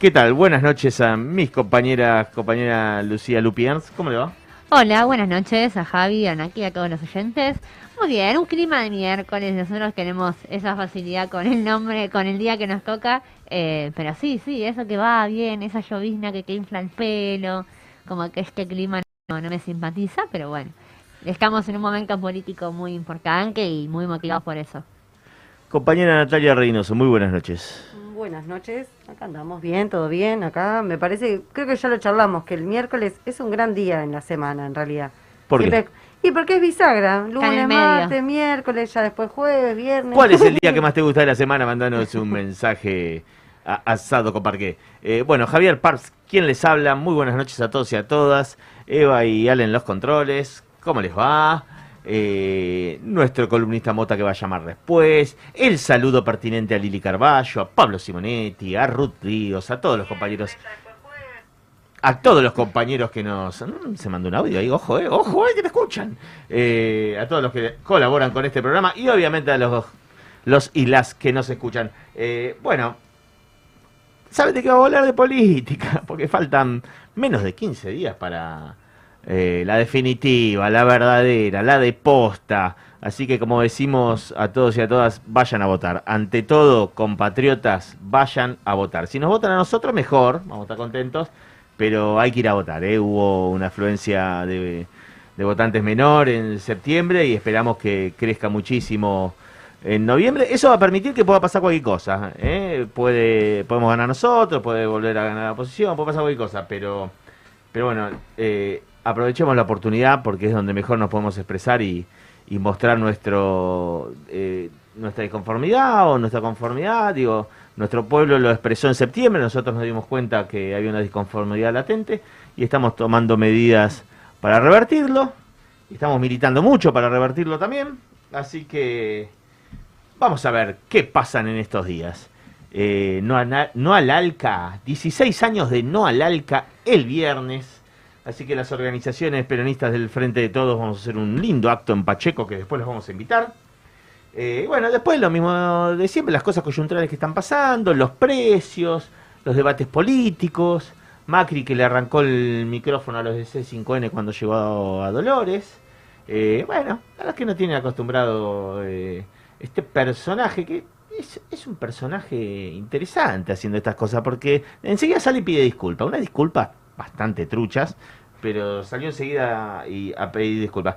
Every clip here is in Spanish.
¿Qué tal? Buenas noches a mis compañeras, compañera Lucía Lupians. ¿Cómo le va? Hola, buenas noches a Javi, a Naki, a todos los oyentes. Muy bien, un clima de miércoles, nosotros tenemos esa facilidad con el nombre, con el día que nos toca, eh, pero sí, sí, eso que va bien, esa llovizna que, que infla el pelo, como que este clima no, no me simpatiza, pero bueno, estamos en un momento político muy importante y muy motivados por eso. Compañera Natalia Reynoso, muy buenas noches. Buenas noches, acá andamos bien, todo bien, acá me parece, creo que ya lo charlamos, que el miércoles es un gran día en la semana en realidad. ¿Por qué? Y porque es bisagra, lunes, martes, miércoles, ya después jueves, viernes. ¿Cuál es el día que más te gusta de la semana? Mandanos un mensaje a- asado con parqué. Eh, bueno, Javier Parps, ¿quién les habla? Muy buenas noches a todos y a todas. Eva y Allen los controles. ¿Cómo les va? Eh, nuestro columnista Mota que va a llamar después. El saludo pertinente a Lili Carballo, a Pablo Simonetti, a Ruth Ríos, a todos los compañeros. A todos los compañeros que nos... Mm, Se mandó un audio ahí, ojo, eh, ojo, eh, que te escuchan. Eh, a todos los que colaboran con este programa y obviamente a los, los y las que nos escuchan. Bueno, ¿saben de qué vamos a hablar de política? Porque faltan menos de 15 días para eh, la definitiva, la verdadera, la de posta. Así que como decimos a todos y a todas, vayan a votar. Ante todo, compatriotas, vayan a votar. Si nos votan a nosotros, mejor, vamos a estar contentos, pero hay que ir a votar. ¿eh? Hubo una afluencia de, de votantes menor en septiembre y esperamos que crezca muchísimo en noviembre. Eso va a permitir que pueda pasar cualquier cosa. ¿eh? Puede, podemos ganar nosotros, puede volver a ganar la oposición, puede pasar cualquier cosa, pero, pero bueno, eh, aprovechemos la oportunidad porque es donde mejor nos podemos expresar y, mostrar nuestro eh, nuestra disconformidad o nuestra conformidad. Digo, nuestro pueblo lo expresó en septiembre, nosotros nos dimos cuenta que había una disconformidad latente y estamos tomando medidas para revertirlo. Estamos militando mucho para revertirlo también. Así que vamos a ver qué pasan en estos días. Eh, no, a al ALCA, 16 años de no al ALCA el viernes. Así que las organizaciones peronistas del Frente de Todos vamos a hacer un lindo acto en Pacheco que después los vamos a invitar. Eh, bueno, después lo mismo de siempre, las cosas coyunturales que están pasando, los precios, los debates políticos, Macri que le arrancó el micrófono a los de C5N cuando llegó a Dolores. Eh, bueno, verdad es que no tiene acostumbrado eh, este personaje que es, un personaje interesante haciendo estas cosas porque enseguida sale y pide disculpas, unas disculpas bastante truchas, pero salió enseguida y a pedir disculpas.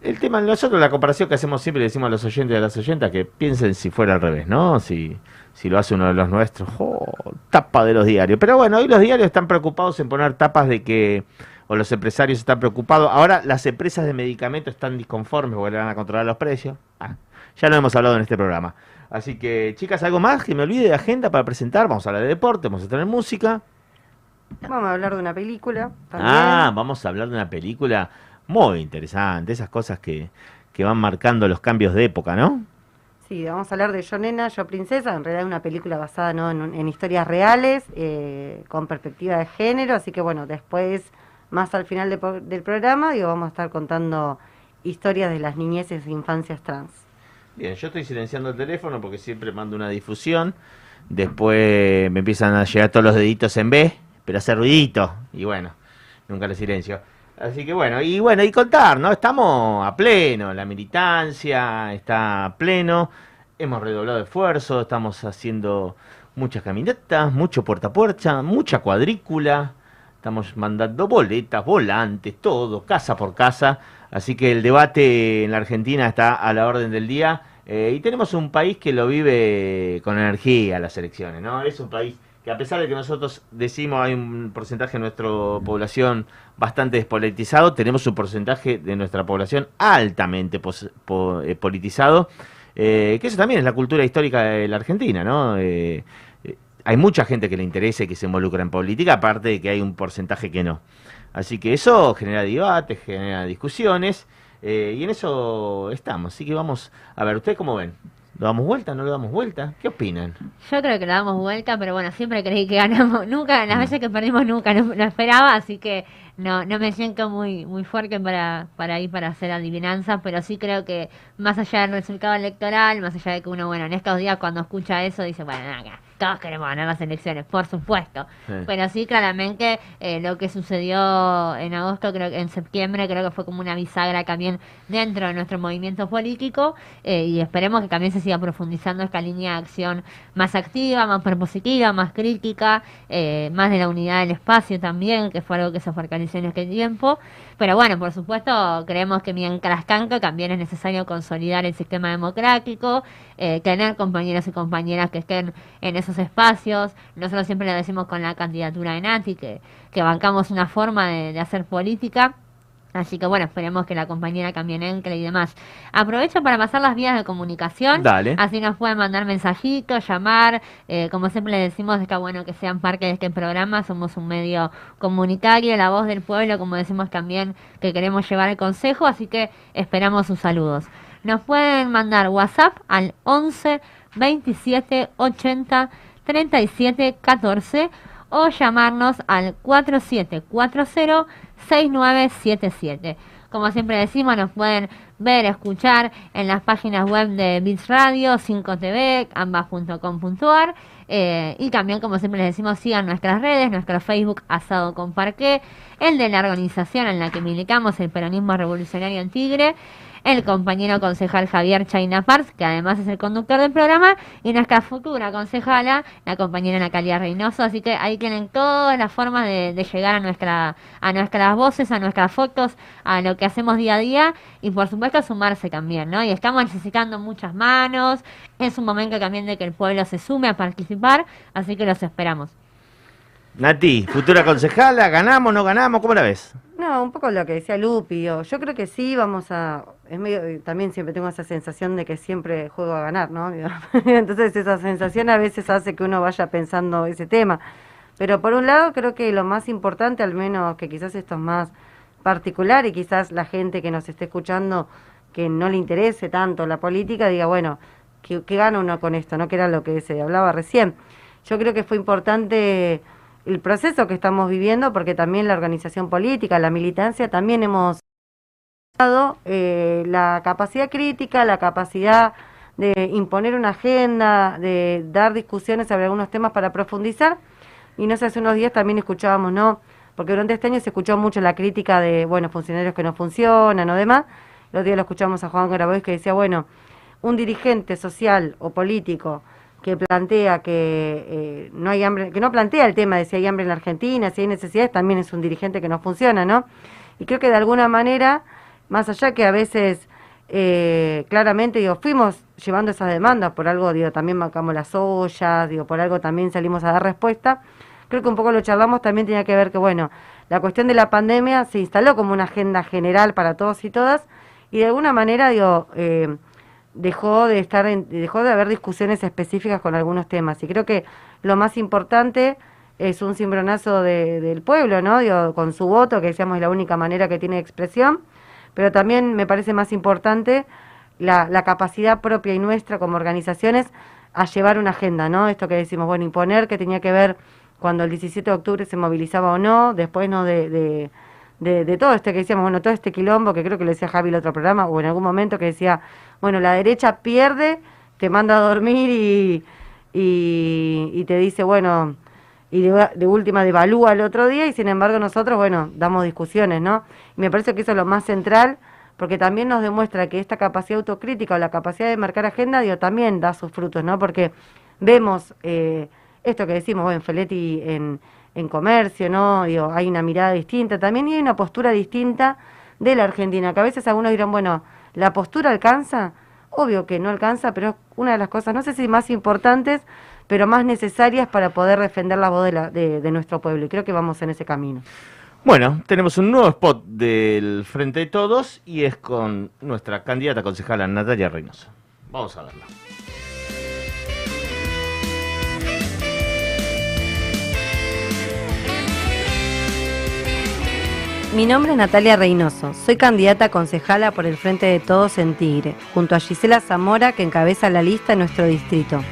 El tema, nosotros la comparación que hacemos siempre le decimos a los oyentes y a las oyentas que piensen si fuera al revés, ¿no? Si, si lo hace uno de los nuestros, ¡oh! tapa de los diarios. Pero bueno, hoy los diarios están preocupados en poner tapas de que, o los empresarios están preocupados. Ahora las empresas de medicamentos están disconformes porque le van a controlar los precios. Ah, ya lo hemos hablado en este programa. Así que, chicas, ¿algo más que me olvide de agenda para presentar? Vamos a hablar de deporte, vamos a tener música. Vamos a hablar de una película. También. Ah, vamos a hablar de una película muy interesante, esas cosas que, que van marcando los cambios de época, ¿no? Sí, vamos a hablar de Yo Nena, Yo Princesa, en realidad es una película basada ¿no? en, historias reales, eh, con perspectiva de género, así que bueno, después, más al final de del programa, digo, vamos a estar contando historias de las niñeces e infancias trans. Bien, yo estoy silenciando el teléfono porque siempre mando una difusión. Después me empiezan a llegar todos los deditos en B, pero hace ruidito. Y bueno, nunca lo silencio. Así que bueno, y bueno, y contar, ¿no? Estamos a pleno, la militancia está a pleno. Hemos redoblado esfuerzos, estamos haciendo muchas caminatas, mucho puerta a puerta, mucha cuadrícula. Estamos mandando boletas, volantes, todo, casa por casa. Así que el debate en la Argentina está a la orden del día. Eh, y tenemos un país que lo vive con energía las elecciones, ¿no? Es un país que a pesar de que nosotros decimos hay un porcentaje de nuestra población bastante despolitizado, tenemos un porcentaje de nuestra población altamente eh, politizado, eh, que eso también es la cultura histórica de la Argentina, ¿no? Eh, eh, hay mucha gente que le interesa y que se involucra en política, aparte de que hay un porcentaje que no. Así que eso genera debates, genera discusiones, eh, y en eso estamos. Así que vamos a ver, ¿ustedes cómo ven? ¿Lo damos vuelta? ¿No lo damos vuelta? ¿Qué opinan? Yo creo que le damos vuelta, pero bueno, siempre creí que ganamos. Nunca, las veces que perdimos nunca no, no esperaba, así que no, no me siento muy, muy fuerte para, para ir para hacer adivinanzas, pero sí creo que más allá del resultado electoral, más allá de que uno, bueno, en estos días cuando escucha eso dice, bueno, nada, todos queremos ganar las elecciones, por supuesto. Sí. Pero sí, claramente eh, lo que sucedió en agosto, creo que en septiembre, creo que fue como una bisagra también dentro de nuestro movimiento político eh, y esperemos que también se siga profundizando esta línea de acción más activa, más propositiva, más crítica, eh, más de la unidad del espacio también, que fue algo que se fortaleció en este tiempo. Pero bueno, por supuesto, creemos que mientras tanto también es necesario consolidar el sistema democrático, eh, tener compañeros y compañeras que estén en esos espacios. Nosotros siempre lo decimos con la candidatura de Nati, que, que bancamos una forma de, de hacer política. Así que bueno, esperemos que la compañera cambie entre y demás. Aprovecho para pasar las vías de comunicación. Dale. Así nos pueden mandar mensajitos, llamar. eh, como siempre le decimos, está bueno que sean parte de este programa. Somos un medio comunitario, la voz del pueblo, como decimos también que queremos llevar el consejo. Así que esperamos sus saludos. Nos pueden mandar WhatsApp al 11 27 80 37 14 o llamarnos al 4740-6977. Como siempre decimos, nos pueden ver, escuchar en las páginas web de Bits Radio, 5TV, ambas.com.ar eh, y también, como siempre les decimos, sigan nuestras redes, nuestro Facebook Asado con Parqué, el de la organización en la que militamos, el Peronismo Revolucionario en Tigre, el compañero concejal Javier Chaina Pars, que además es el conductor del programa, y nuestra futura concejala, la compañera Natalia Reynoso. Así que ahí tienen todas las formas de, de llegar a nuestra a nuestras voces, a nuestras fotos, a lo que hacemos día a día y por supuesto sumarse también, ¿no? Y estamos necesitando muchas manos. Es un momento también de que el pueblo se sume a participar, así que los esperamos. Nati, futura concejala, ¿ganamos, no ganamos? ¿Cómo la ves? No, un poco lo que decía Lupi, yo creo que sí, vamos a... Es medio, también siempre tengo esa sensación de que siempre juego a ganar, ¿no? Entonces esa sensación a veces hace que uno vaya pensando ese tema. Pero por un lado creo que lo más importante, al menos que quizás esto es más particular y quizás la gente que nos esté escuchando que no le interese tanto la política, diga, bueno, ¿qué, qué gana uno con esto? ¿No? Que era lo que se hablaba recién. Yo creo que fue importante el proceso que estamos viviendo, porque también la organización política, la militancia, también hemos eh, la capacidad crítica, la capacidad de imponer una agenda, de dar discusiones sobre algunos temas para profundizar. Y no sé, hace unos días también escuchábamos, ¿no? Porque durante este año se escuchó mucho la crítica de, bueno, funcionarios que no funcionan o demás. Los días lo escuchamos a Juan Grabois que decía, bueno, un dirigente social o político que plantea que eh, no hay hambre, que no plantea el tema de si hay hambre en la Argentina, si hay necesidades, también es un dirigente que no funciona, ¿no? Y creo que de alguna manera, más allá que a veces eh, claramente digo, fuimos llevando esas demandas, por algo digo, también marcamos las ollas, digo, por algo también salimos a dar respuesta. Creo que un poco lo charlamos, también tenía que ver que, bueno, la cuestión de la pandemia se instaló como una agenda general para todos y todas, y de alguna manera, digo, eh, dejó de estar en- dejó de haber discusiones específicas con algunos temas. Y creo que lo más importante es un cimbronazo de- del pueblo no Digo, con su voto que decíamos es la única manera que tiene expresión pero también me parece más importante la, la capacidad propia y nuestra como organizaciones a llevar una agenda no esto que decimos bueno imponer que tenía que ver cuando el 17 de octubre se movilizaba o no después no de, de todo este que decíamos, bueno, todo este quilombo, que creo que lo decía Javi el otro programa, o en algún momento que decía, bueno, la derecha pierde, te manda a dormir y, y, y te dice, bueno, y de, de última devalúa el otro día, y sin embargo nosotros, bueno, damos discusiones, ¿no? Me parece que eso es lo más central, porque también nos demuestra que esta capacidad autocrítica o la capacidad de marcar agenda, digo, también da sus frutos, ¿no? Porque vemos eh, esto que decimos, en Feletti, en, en comercio, ¿no? Digo, hay una mirada distinta también y hay una postura distinta de la Argentina, que a veces algunos dirán, bueno, ¿la postura alcanza? Obvio que no alcanza, pero es una de las cosas, no sé si más importantes, pero más necesarias para poder defender la voz de, la- de- de nuestro pueblo. Y creo que vamos en ese camino. Bueno, tenemos un nuevo spot del Frente de Todos y es con nuestra candidata concejala Natalia Reynoso. Vamos a verla. Mi nombre es Natalia Reynoso, soy candidata a concejala por el Frente de Todos en Tigre, junto a Gisela Zamora que encabeza la lista en nuestro distrito.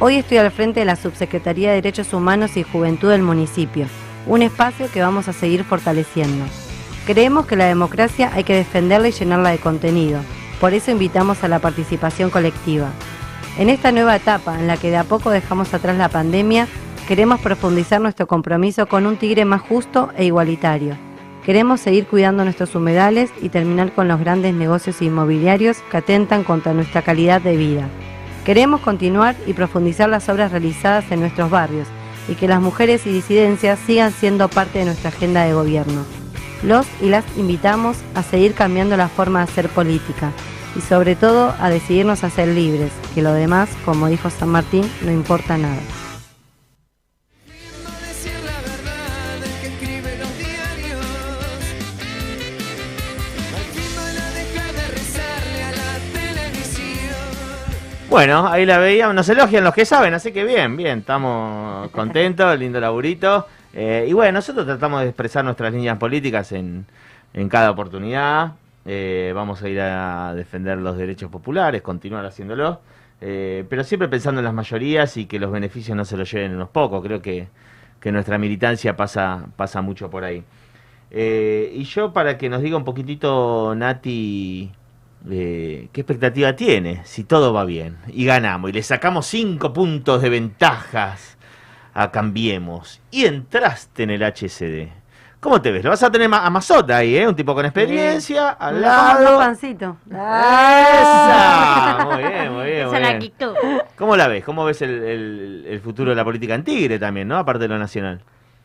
Hoy estoy al frente de la Subsecretaría de Derechos Humanos y Juventud del municipio, un espacio que vamos a seguir fortaleciendo. Creemos que la democracia hay que defenderla y llenarla de contenido, por eso invitamos a la participación colectiva. En esta nueva etapa, en la que de a poco dejamos atrás la pandemia, queremos profundizar nuestro compromiso con un Tigre más justo e igualitario. Queremos seguir cuidando nuestros humedales y terminar con los grandes negocios inmobiliarios que atentan contra nuestra calidad de vida. Queremos continuar y profundizar las obras realizadas en nuestros barrios y que las mujeres y disidencias sigan siendo parte de nuestra agenda de gobierno. Los y las invitamos a seguir cambiando la forma de hacer política y sobre todo a decidirnos a ser libres, que lo demás, como dijo San Martín, no importa nada. Bueno, ahí la veíamos, nos elogian los que saben, así que bien, bien, estamos contentos, lindo laburito. Eh, y bueno, nosotros tratamos de expresar nuestras líneas políticas en, en cada oportunidad. Eh, vamos a ir a defender los derechos populares, continuar haciéndolo, eh, pero siempre pensando en las mayorías y que los beneficios no se los lleven unos pocos. Creo que, que nuestra militancia pasa, pasa mucho por ahí. y yo, para que nos diga un poquitito, Nati, ¿qué expectativa tiene si todo va bien y ganamos y le sacamos cinco puntos de ventajas a Cambiemos y entraste en el HCD? ¿Cómo te ves? Lo vas a tener a Mazota ahí, ¿eh? Un tipo con experiencia, al lado. pancito. ¡Esa! Muy bien, muy bien. Muy bien. ¿Cómo la ves? ¿Cómo ves el, el futuro de la política en Tigre también, no? Aparte de lo nacional.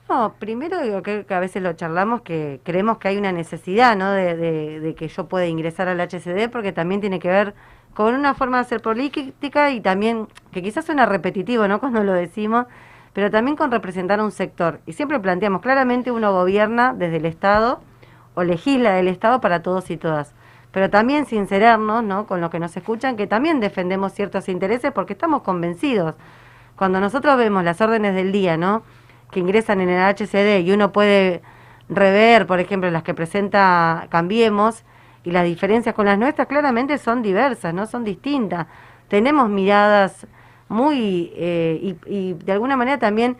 No, primero digo que, a veces lo charlamos que creemos que hay una necesidad, ¿no? De, que yo pueda ingresar al HCD porque también tiene que ver con una forma de hacer política y también, que quizás suena repetitivo, ¿no? Cuando lo decimos, pero también con representar a un sector. Y siempre planteamos, claramente uno gobierna desde el Estado o legisla del Estado para todos y todas. Pero también sincerarnos, ¿no? Con lo que nos escuchan, que también defendemos ciertos intereses porque estamos convencidos. Cuando nosotros vemos las órdenes del día, ¿no? Que ingresan en el HCD y uno puede rever, por ejemplo, las que presenta Cambiemos y las diferencias con las nuestras claramente son diversas, no son distintas. Tenemos miradas muy eh, y, de alguna manera también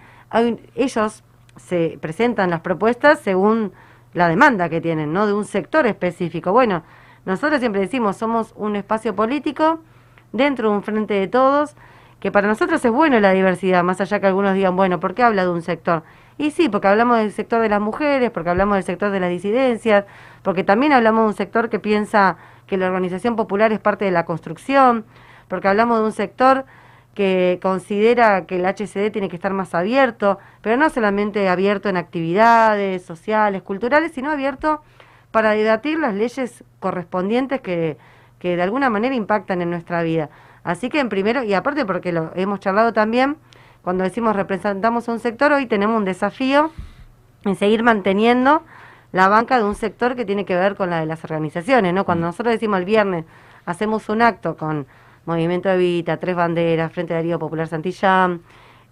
ellos se presentan las propuestas según la demanda que tienen, ¿no? De un sector específico. Bueno, nosotros siempre decimos, somos un espacio político dentro de un frente de todos que para nosotros es bueno la diversidad, más allá que algunos digan, bueno, ¿por qué habla de un sector? Y sí, porque hablamos del sector de las mujeres, porque hablamos del sector de las disidencias, porque también hablamos de un sector que piensa que la organización popular es parte de la construcción, porque hablamos de un sector que considera que el HCD tiene que estar más abierto, pero no solamente abierto en actividades sociales, culturales, sino abierto para debatir las leyes correspondientes que, que de alguna manera impactan en nuestra vida. Así que en primero, y aparte porque lo hemos charlado también, cuando decimos representamos un sector, hoy tenemos un desafío en seguir manteniendo la banca de un sector que tiene que ver con la de las organizaciones, ¿no? Cuando mm. nosotros decimos el viernes hacemos un acto con Movimiento de Vita, Tres Banderas, Frente de Darío Popular Santillán,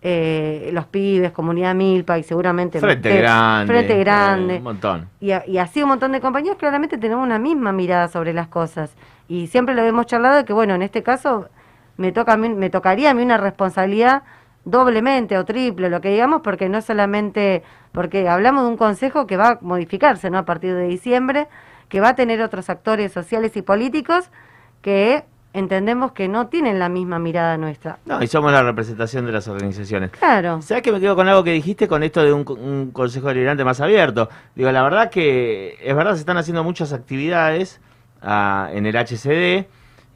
eh, los pibes, Comunidad Milpa y seguramente Frente Grande, Frente Grande, eh, un montón. Y, y así un montón de compañías, claramente tenemos una misma mirada sobre las cosas. Y siempre lo hemos charlado de que, bueno, en este caso me, toca me tocaría a mí una responsabilidad doblemente o triple, lo que digamos, porque no solamente, porque hablamos de un consejo que va a modificarse ¿no? a partir de diciembre, que va a tener otros actores sociales y políticos que entendemos que no tienen la misma mirada nuestra. No, y somos la representación de las organizaciones. Claro. ¿Sabes que me quedo con algo que dijiste con esto de un, consejo deliberante más abierto? Digo, la verdad que es verdad, se están haciendo muchas actividades ah, en el HCD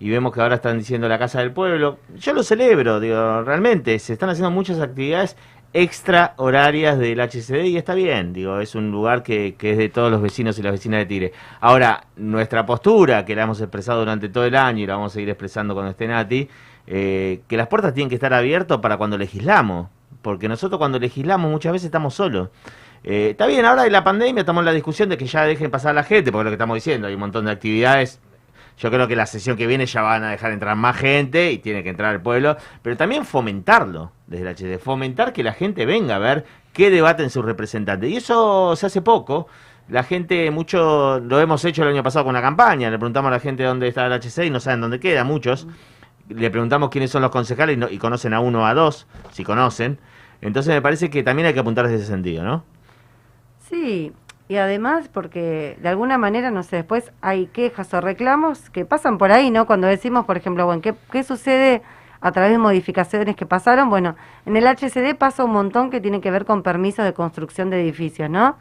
y vemos que ahora están diciendo la Casa del Pueblo. Yo lo celebro, digo, realmente, se están haciendo muchas actividades extra horarias del HCD y está bien, digo, es un lugar que, que, es de todos los vecinos y las vecinas de Tigre. Ahora, nuestra postura, que la hemos expresado durante todo el año y la vamos a seguir expresando con este Nati, eh, que las puertas tienen que estar abiertas para cuando legislamos, porque nosotros cuando legislamos muchas veces estamos solos. Eh, está bien, ahora de la pandemia estamos en la discusión de que ya dejen pasar la gente, porque lo que estamos diciendo, hay un montón de actividades yo creo que la sesión que viene ya van a dejar entrar más gente y tiene que entrar el pueblo, pero también fomentarlo desde el HD, fomentar que la gente venga a ver qué debaten sus representantes. Y eso se hace poco. La gente, mucho lo hemos hecho el año pasado con la campaña, le preguntamos a la gente dónde está el HC y no saben dónde queda, muchos. Le preguntamos quiénes son los concejales y, y conocen a uno o a dos, si conocen. Entonces me parece que también hay que apuntar desde ese sentido, ¿no? Sí, y además porque de alguna manera, no sé, después hay quejas o reclamos que pasan por ahí, ¿no? Cuando decimos, por ejemplo, bueno, ¿qué, qué sucede a través de modificaciones que pasaron. Bueno, en el HCD pasa un montón que tiene que ver con permisos de construcción de edificios, ¿no?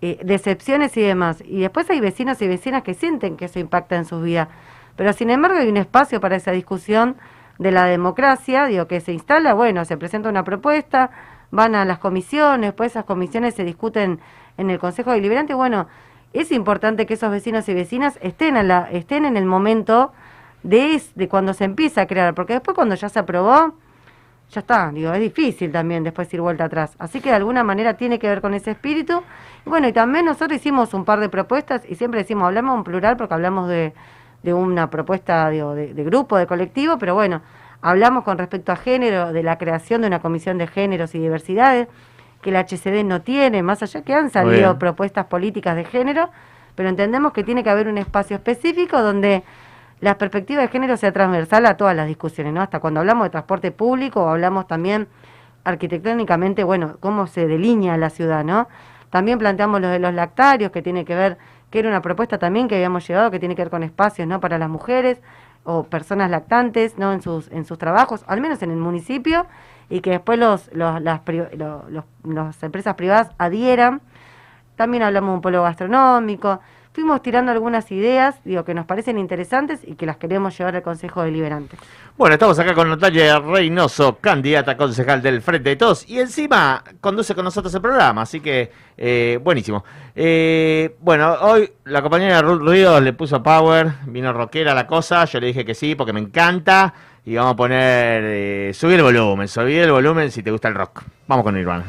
Eh, decepciones y demás. Y después hay vecinos y vecinas que sienten que eso impacta en sus vidas. Pero sin embargo hay un espacio para esa discusión de la democracia, digo, que se instala, bueno, se presenta una propuesta, van a las comisiones, pues esas comisiones se discuten en el Consejo Deliberante, bueno, es importante que esos vecinos y vecinas estén, a la, estén en el momento de, de cuando se empieza a crear, porque después cuando ya se aprobó, ya está, digo, es difícil también después ir vuelta atrás. Así que de alguna manera tiene que ver con ese espíritu. Bueno, y también nosotros hicimos un par de propuestas y siempre decimos, hablamos en plural porque hablamos de, de una propuesta digo, de, de, grupo, de colectivo, pero bueno, hablamos con respecto a género, de la creación de una comisión de géneros y diversidades que el HCD no tiene, más allá que han salido propuestas políticas de género, pero entendemos que tiene que haber un espacio específico donde la perspectiva de género sea transversal a todas las discusiones, ¿no? Hasta cuando hablamos de transporte público o hablamos también arquitectónicamente, bueno, cómo se delinea la ciudad, ¿no? También planteamos lo de los lactarios, que tiene que ver, que era una propuesta también que habíamos llevado, que tiene que ver con espacios, ¿no? Para las mujeres o personas lactantes, ¿no? En sus, en sus trabajos, al menos en el municipio, y que después los, los, las, los, las empresas privadas adhieran. También hablamos de un polo gastronómico. Fuimos tirando algunas ideas, digo, que nos parecen interesantes y que las queremos llevar al Consejo Deliberante. Bueno, estamos acá con Natalia Reynoso, candidata concejal del Frente de Todos, y encima conduce con nosotros el programa, así que eh, buenísimo. Eh, bueno, hoy la compañera Ruth Ríos le puso power, vino rockera la cosa, yo le dije que sí porque me encanta, y vamos a poner, eh, subir el volumen, subir el volumen si te gusta el rock. Vamos con Nirvana.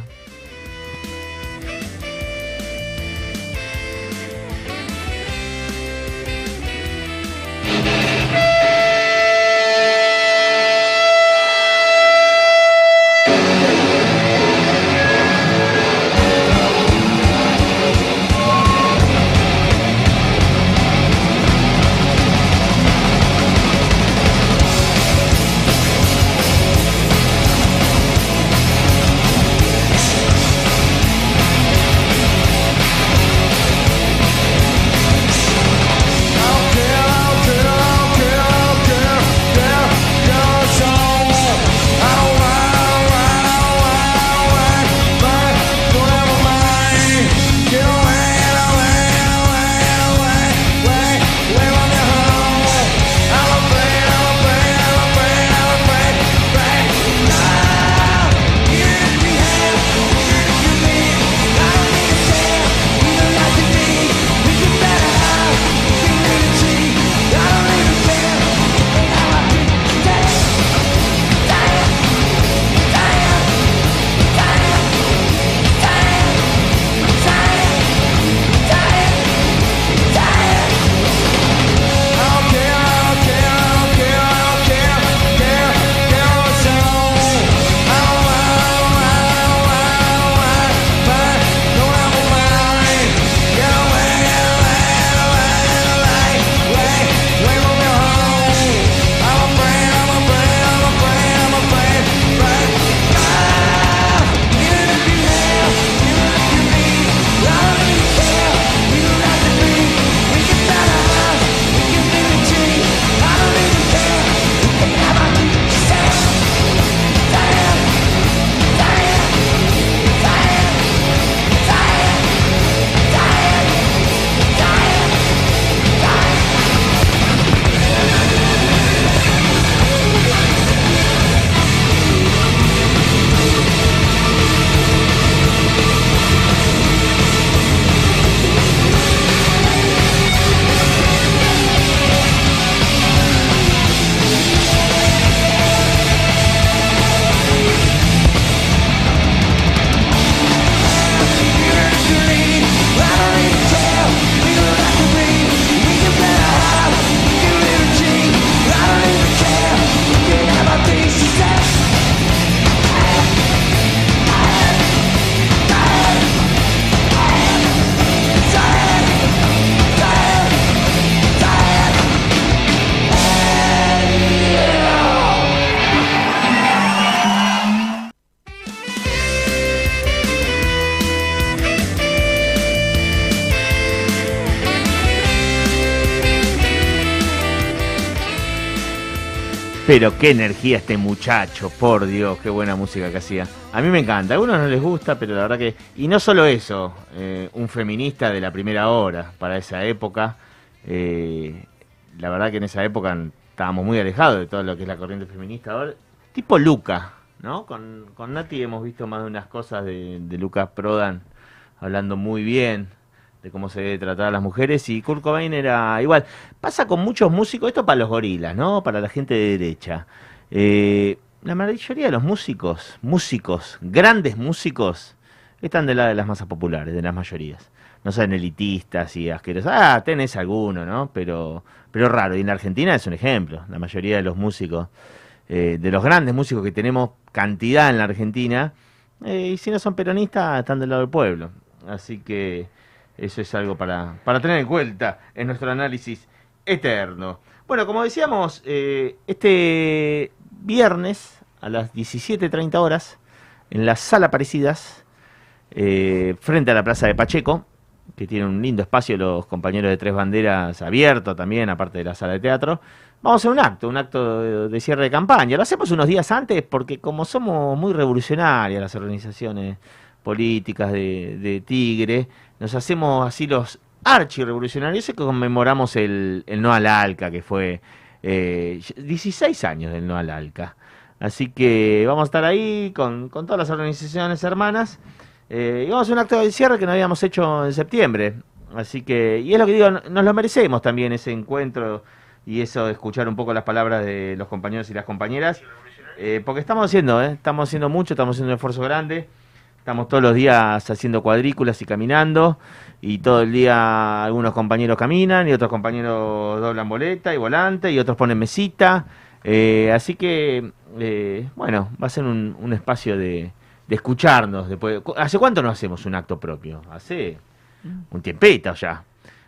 Pero qué energía este muchacho, por Dios, qué buena música que hacía. A mí me encanta, a algunos no les gusta, pero la verdad que... Y no solo eso, eh, un feminista de la primera hora para esa época. Eh, la verdad que en esa época estábamos muy alejados de todo lo que es la corriente feminista. Ahora, tipo Luca, ¿no? Con, con Nati hemos visto más de unas cosas de, de Lucas Prodan hablando muy bien cómo se debe tratar a las mujeres y Kurt Cobain era igual. Pasa con muchos músicos, esto para los gorilas, ¿no? Para la gente de derecha. Eh, la mayoría de los músicos, músicos, grandes músicos, están de lado de las masas populares, de las mayorías. No son elitistas y asquerosos. Ah, tenés alguno, ¿no? Pero, pero raro. Y en la Argentina es un ejemplo. La mayoría de los músicos, eh, de los grandes músicos que tenemos cantidad en la Argentina, eh, y si no son peronistas, están del lado del pueblo. Así que eso es algo para, para tener en cuenta en nuestro análisis eterno. Bueno, como decíamos, eh, este viernes a las 17.30 horas, en la sala Parecidas, eh, frente a la Plaza de Pacheco, que tiene un lindo espacio, los compañeros de Tres Banderas abierto también, aparte de la sala de teatro. Vamos a hacer un acto, un acto de, cierre de campaña. Lo hacemos unos días antes porque como somos muy revolucionarias las organizaciones políticas de, de Tigre, nos hacemos así los archi-revolucionarios y conmemoramos el, el no al ALCA, que fue eh, 16 años del no al ALCA. Así que vamos a estar ahí con, con todas las organizaciones hermanas. Eh, y vamos a hacer un acto de cierre que no habíamos hecho en septiembre. Así que, y es lo que digo, nos lo merecemos también ese encuentro y eso de escuchar un poco las palabras de los compañeros y las compañeras. Eh, porque estamos haciendo, ¿eh? estamos haciendo mucho, estamos haciendo un esfuerzo grande. Estamos todos los días haciendo cuadrículas y caminando, y todo el día algunos compañeros caminan y otros compañeros doblan boleta y volante y otros ponen mesita. Eh, así que, eh, bueno, va a ser un, un espacio de, de escucharnos. Después. ¿Hace cuánto no hacemos un acto propio? Hace un tiempito ya.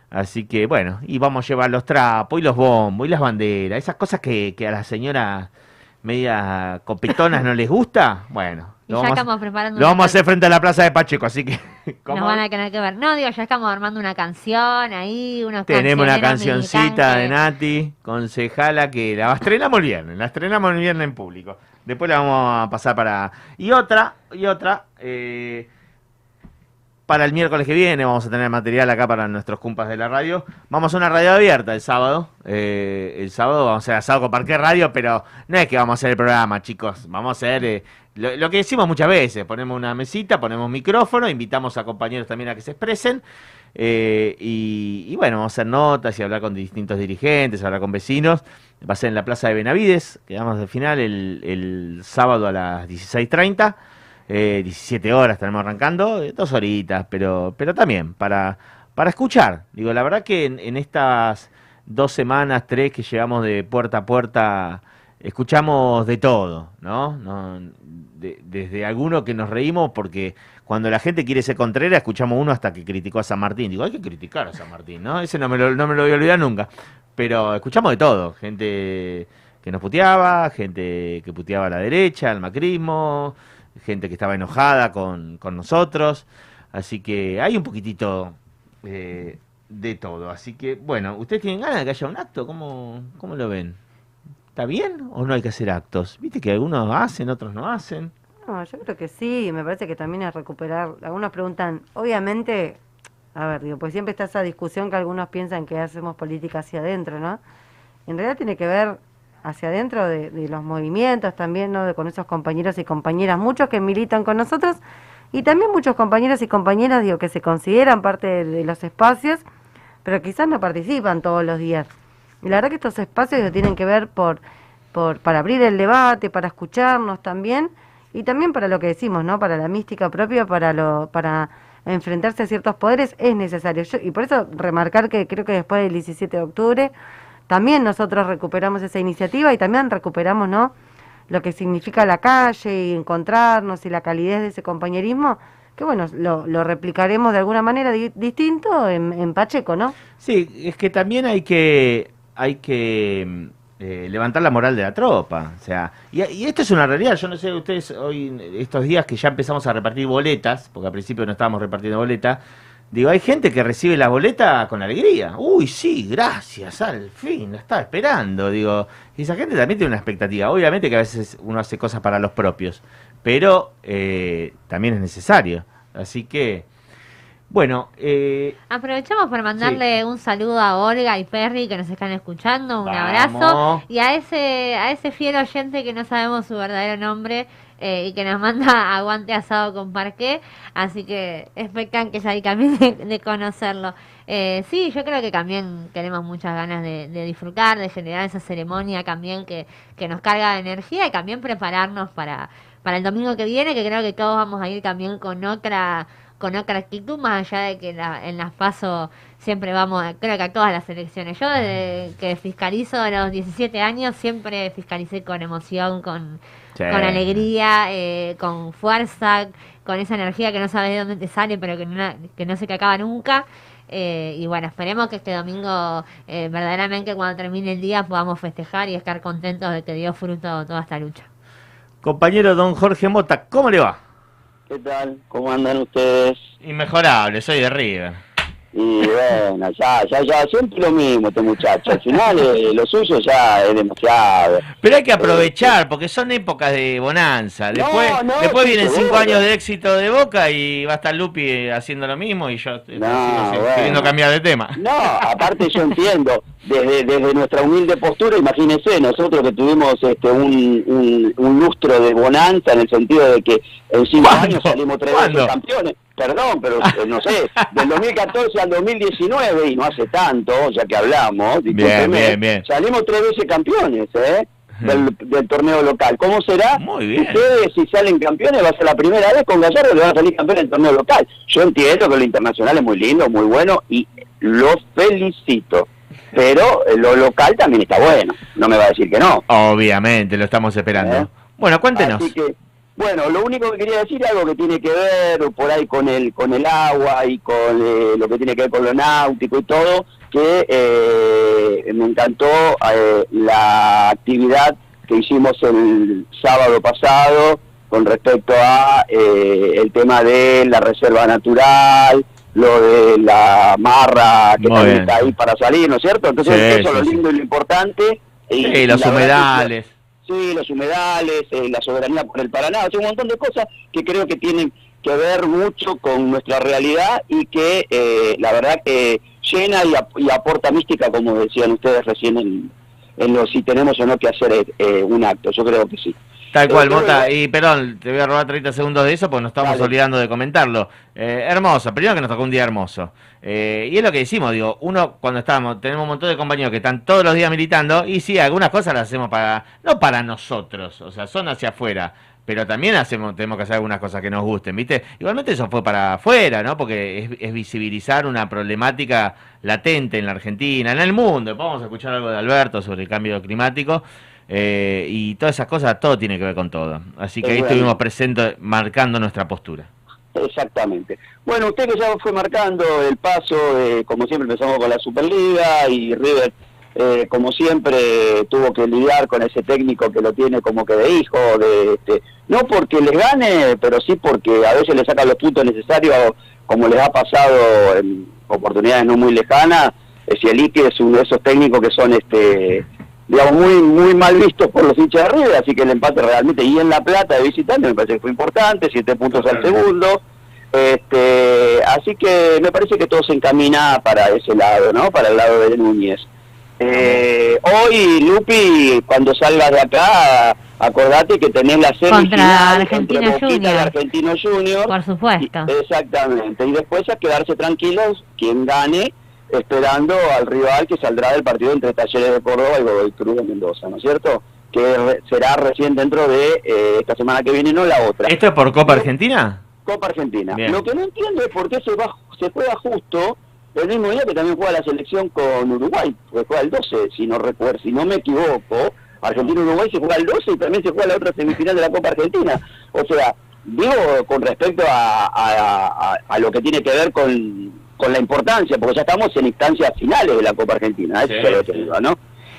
Así que, bueno, y vamos a llevar los trapos y los bombos y las banderas, esas cosas que, que a las señoras media copetonas no les gusta. Bueno, Y lo ya vamos, a- estamos preparando lo vamos a hacer frente a la plaza de Pacheco, así que Nos van a tener que ver. No, digo, ya estamos armando una canción ahí, unos tenemos una cancioncita de. Nati, concejala, que la estrenamos el viernes, la estrenamos el viernes en público. Después la vamos a pasar para... Y otra, y otra, eh, para el miércoles que viene vamos a tener material acá para nuestros compas de la radio. Vamos a una radio abierta el sábado. Eh, el sábado vamos a hacer asado con Parque Radio, pero no es que vamos a hacer el programa, chicos. Vamos a hacer eh, lo, que decimos muchas veces. Ponemos una mesita, ponemos micrófono, invitamos a compañeros también a que se expresen. eh, y, bueno, vamos a hacer notas y hablar con distintos dirigentes, hablar con vecinos. Va a ser en la Plaza de Benavides, quedamos al final el, el sábado a las 16.30. Eh, 17 horas estaremos arrancando, eh, dos horitas, pero, pero también para, para escuchar. Digo, la verdad que en, en estas dos semanas, tres que llevamos de puerta a puerta, escuchamos de todo, ¿no? No, de- desde alguno que nos reímos porque cuando la gente quiere ser contrera, escuchamos uno hasta que criticó a San Martín. Digo, hay que criticar a San Martín, ¿no? Ese no me lo, no me lo voy a olvidar nunca. Pero escuchamos de todo, gente que nos puteaba, gente que puteaba a la derecha, al macrismo, gente que estaba enojada con, con nosotros. Así que hay un poquitito eh, de todo. Así que, bueno, ¿ustedes tienen ganas de que haya un acto? ¿Cómo, cómo lo ven? ¿Está bien o no hay que hacer actos? Viste que algunos hacen, otros no hacen. No, yo creo que sí, me parece que también es recuperar. Algunos preguntan, obviamente, a ver, digo, pues siempre está esa discusión que algunos piensan que hacemos política hacia adentro, ¿no? En realidad tiene que ver hacia adentro de, los movimientos también, ¿no? De, con esos compañeros y compañeras, muchos que militan con nosotros y también muchos compañeros y compañeras, digo, que se consideran parte de, los espacios, pero quizás no participan todos los días. Y la verdad que estos espacios tienen que ver por, por, para abrir el debate, para escucharnos también, y también para lo que decimos, ¿no? Para la mística propia, para lo, para enfrentarse a ciertos poderes es necesario. Yo- y por eso remarcar que creo que después del 17 de octubre también nosotros recuperamos esa iniciativa y también recuperamos, ¿no? Lo que significa la calle y encontrarnos y la calidez de ese compañerismo, que bueno, lo, lo replicaremos de alguna manera di- distinto en, en Pacheco, ¿no? Sí, es que también hay que hay que mm, eh, levantar la moral de la tropa, o sea, y, y esto es una realidad. Yo no sé ustedes hoy estos días que ya empezamos a repartir boletas, porque al principio no estábamos repartiendo boletas, Digo, hay gente que recibe la boleta con alegría. Uy, sí, gracias, al fin, la estaba esperando. Digo, y esa gente también tiene una expectativa. Obviamente que a veces uno hace cosas para los propios, pero eh, también es necesario. Así que, bueno. Eh, Aprovechamos para mandarle un saludo a Olga y Perry que nos están escuchando, un abrazo. Y a ese, a ese fiel oyente que no sabemos su verdadero nombre, eh, y que nos manda aguante asado con parqué, así que expectan que ya también de, conocerlo. Eh, sí, yo creo que también tenemos muchas ganas de, disfrutar, de generar esa ceremonia también que, que nos carga de energía y también prepararnos para, para el domingo que viene, que creo que todos vamos a ir también con otra con otra actitud, más allá de que en las paso siempre vamos, creo que a todas las elecciones. Yo desde que fiscalizo a los 17 años siempre fiscalicé con emoción, con, con alegría, eh, con fuerza, con esa energía que no sabes de dónde te sale, pero que no, que no se te acaba nunca. Eh, y bueno, esperemos que este domingo, eh, verdaderamente, cuando termine el día, podamos festejar y estar contentos de que dio fruto toda esta lucha. Compañero don Jorge Mota, ¿cómo le va? ¿Qué tal? ¿Cómo andan ustedes? Inmejorable, soy de River. Y bueno, ya, ya, ya, siempre lo mismo este muchacho. Al final eh, lo suyo ya es demasiado. Pero hay que aprovechar, porque son épocas de bonanza. Después, después vienen cinco años de éxito de Boca y va a estar Lupi haciendo lo mismo y yo no, queriendo cambiar de tema. No, aparte yo entiendo, desde, desde nuestra humilde postura, imagínense, nosotros que tuvimos este un, un, un lustro de bonanza en el sentido de que en cinco años salimos tres veces campeones perdón, pero eh, no sé, del 2014 al 2019, y no hace tanto, ya que hablamos, bien, bien, bien. salimos tres veces campeones, ¿eh? Del, torneo local. ¿Cómo será? Muy bien. Ustedes, si salen campeones, va a ser la primera vez con Gallardo que van a salir campeones del torneo local. Yo entiendo que lo internacional es muy lindo, muy bueno, y los felicito. Pero eh, lo local también está bueno, no me va a decir que no. Obviamente, lo estamos esperando. ¿Eh? Bueno, cuéntenos. Así que, bueno, lo único que quería decir algo que tiene que ver por ahí con el con el agua y con eh, lo que tiene que ver con lo náutico y todo, que eh, me encantó eh, la actividad que hicimos el sábado pasado con respecto a el tema de la reserva natural, lo de la marra que también está ahí para salir, ¿no es cierto? Entonces eso es lo lindo y lo importante. Y, los humedales sí, los humedales, eh, la soberanía por el Paraná, o un montón de cosas que creo que tienen que ver mucho con nuestra realidad y que eh, la verdad que llena y, aporta mística, como decían ustedes recién en, en lo si tenemos o no que hacer eh, un acto, yo creo que sí. Tal cual, Mota. Y perdón, te voy a robar 30 segundos de eso porque nos estamos olvidando de comentarlo. Eh, hermoso, primero que nos tocó un día hermoso. Eh, y es lo que decimos, digo, uno cuando estamos, tenemos un montón de compañeros que están todos los días militando y sí, algunas cosas las hacemos para, no para nosotros, o sea, son hacia afuera, pero también hacemos, tenemos que hacer algunas cosas que nos gusten, ¿viste? Igualmente eso fue para afuera, ¿no? Porque es, es visibilizar una problemática latente en la Argentina, en el mundo. Vamos a escuchar algo de Alberto sobre el cambio climático. Eh, y todas esas cosas, todo tiene que ver con todo. Así que ahí estuvimos presentes marcando nuestra postura. Exactamente. Bueno, usted que ya fue marcando el paso, eh, como siempre empezamos con la Superliga y River, eh, como siempre, tuvo que lidiar con ese técnico que lo tiene como que de hijo, de este, no porque les gane, pero sí porque a veces le saca los puntos necesarios, como les ha pasado en oportunidades no muy lejanas. Cielitti es uno de esos técnicos que son este digamos, muy muy mal visto por los hinchas de River, así que el empate realmente, y en La Plata de visitante me parece que fue importante, siete puntos al segundo, este, así que me parece que todo se encamina para ese lado, ¿no? Para el lado de Núñez. Eh, hoy, Lupi, cuando salgas de acá, acordate que tenés la semifinal contra Argentina Junior. Argentino Junior. Por supuesto. exactamente. Y después a quedarse tranquilos, quien gane, esperando al rival que saldrá del partido entre Talleres de Córdoba y Godoy Cruz de Mendoza, ¿no es cierto? Que será recién dentro de eh, esta semana que viene, no la otra. ¿Esto es por Copa Argentina? Copa Argentina. Lo que no entiendo es por qué se, va, se juega justo el mismo día que también juega la selección con Uruguay, porque juega el 12, si no recuerdo, si no me equivoco, Argentina-Uruguay se juega el 12 y también se juega la otra semifinal de la Copa Argentina. O sea, digo con respecto a, a lo que tiene que ver con con la importancia, porque ya estamos en instancias finales de la Copa Argentina, eso es lo que digo, ¿no?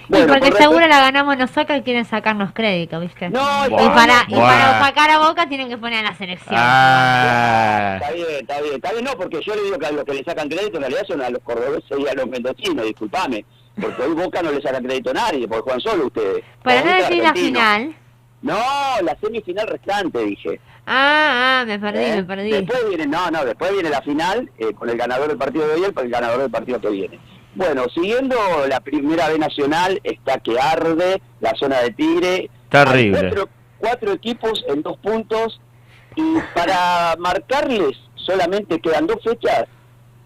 porque con seguro la ganamos nosotros y quieren sacarnos crédito, ¿viste? No, y, para, y para sacar a Boca tienen que poner a la selección. Ah, Está bien, está bien, está bien, no, porque yo le digo que a los que le sacan crédito en realidad son a los cordobeses y a los mendocinos, disculpame, porque hoy Boca no le saca crédito a nadie, porque juegan solo ustedes. Pero no decís la final. No, la semifinal restante, dije. Ah, ah, me perdí, ¿eh? me perdí. Después viene, no, no, después viene la final eh, con el ganador del partido de hoy y el ganador del partido que viene. Bueno, siguiendo la primera B nacional, está que arde, la zona de Tigre. Terrible. Cuatro, cuatro equipos en dos puntos y para marcarles solamente quedan dos fechas,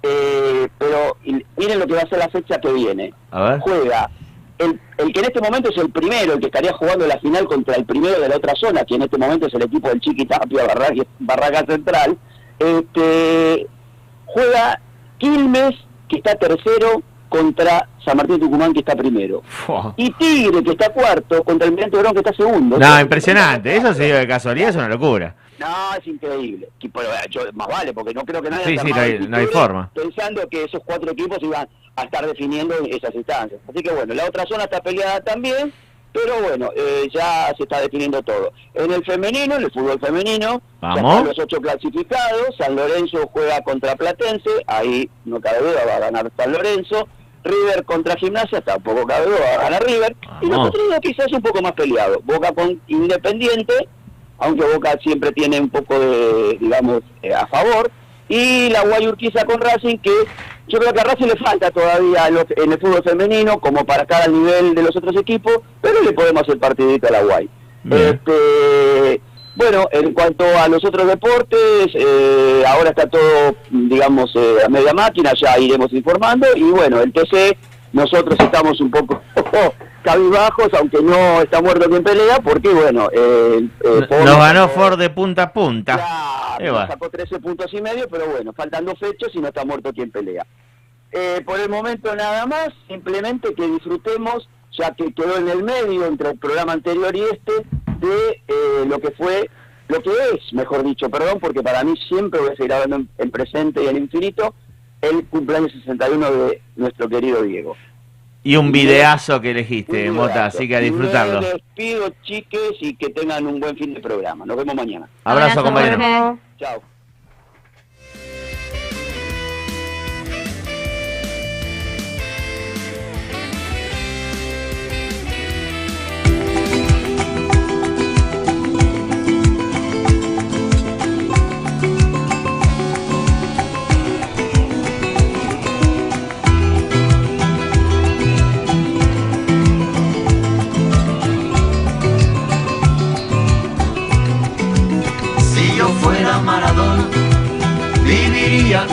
eh, pero miren lo que va a ser la fecha que viene. a ver. Juega el, el que en este momento es el primero, el que estaría jugando la final contra el primero de la otra zona, que en este momento es el equipo del Chiqui Tapia, Barraca, Barraca Central, este, juega Quilmes, que está tercero, contra San Martín Tucumán, que está primero. Fua. Y Tigre, que está cuarto, contra el Mirante Verón, que está segundo. No, impresionante. Eso sí, de casualidad es una locura. No, es increíble. Pero, eh, yo- más vale, porque no creo que nadie Sí, sí, no armado hay- el no hay Tigre forma. Pensando que esos cuatro equipos iban a estar definiendo esas instancias. Así que bueno, la otra zona está peleada también, pero bueno, eh, ya se está definiendo todo. En el femenino, en el fútbol femenino, ya Vamos. están los ocho clasificados. San Lorenzo juega contra Platense, ahí no cabe duda, va a ganar San Lorenzo. River contra Gimnasia, tampoco cabe duda, va a ganar River. Y los Vamos. otros dos quizás un poco más peleados. Boca con Independiente, aunque Boca siempre tiene un poco de, digamos, eh, a favor. Y la Guayurquiza con Racing, que yo creo que a Racing le falta todavía en el fútbol femenino, como para estar al nivel de los otros equipos, pero le podemos hacer partidito a la Guay. Este, bueno, en cuanto a los otros deportes, eh, ahora está todo, digamos, eh, a media máquina, ya iremos informando. Y bueno, el TC, nosotros estamos un poco cabizbajos, aunque no está muerto quien pelea, porque bueno, eh, eh, Nos ganó Ford de punta a punta. Va. sacó 13 puntos y medio, pero bueno, faltan dos fechas y no está muerto quien pelea. Eh, por el momento nada más, simplemente que disfrutemos, ya que quedó en el medio entre el programa anterior y este, de eh, lo que fue, lo que es, mejor dicho, perdón, porque para mí siempre voy a seguir hablando en, en presente y en infinito, el cumpleaños 61 de nuestro querido Diego. Y un videazo que elegiste, Un Mota, abrazo. así que a disfrutarlo. Me despido, chiques, y que tengan un buen fin de programa. Nos vemos mañana. Abrazo, Abrazo, compañero. Chao.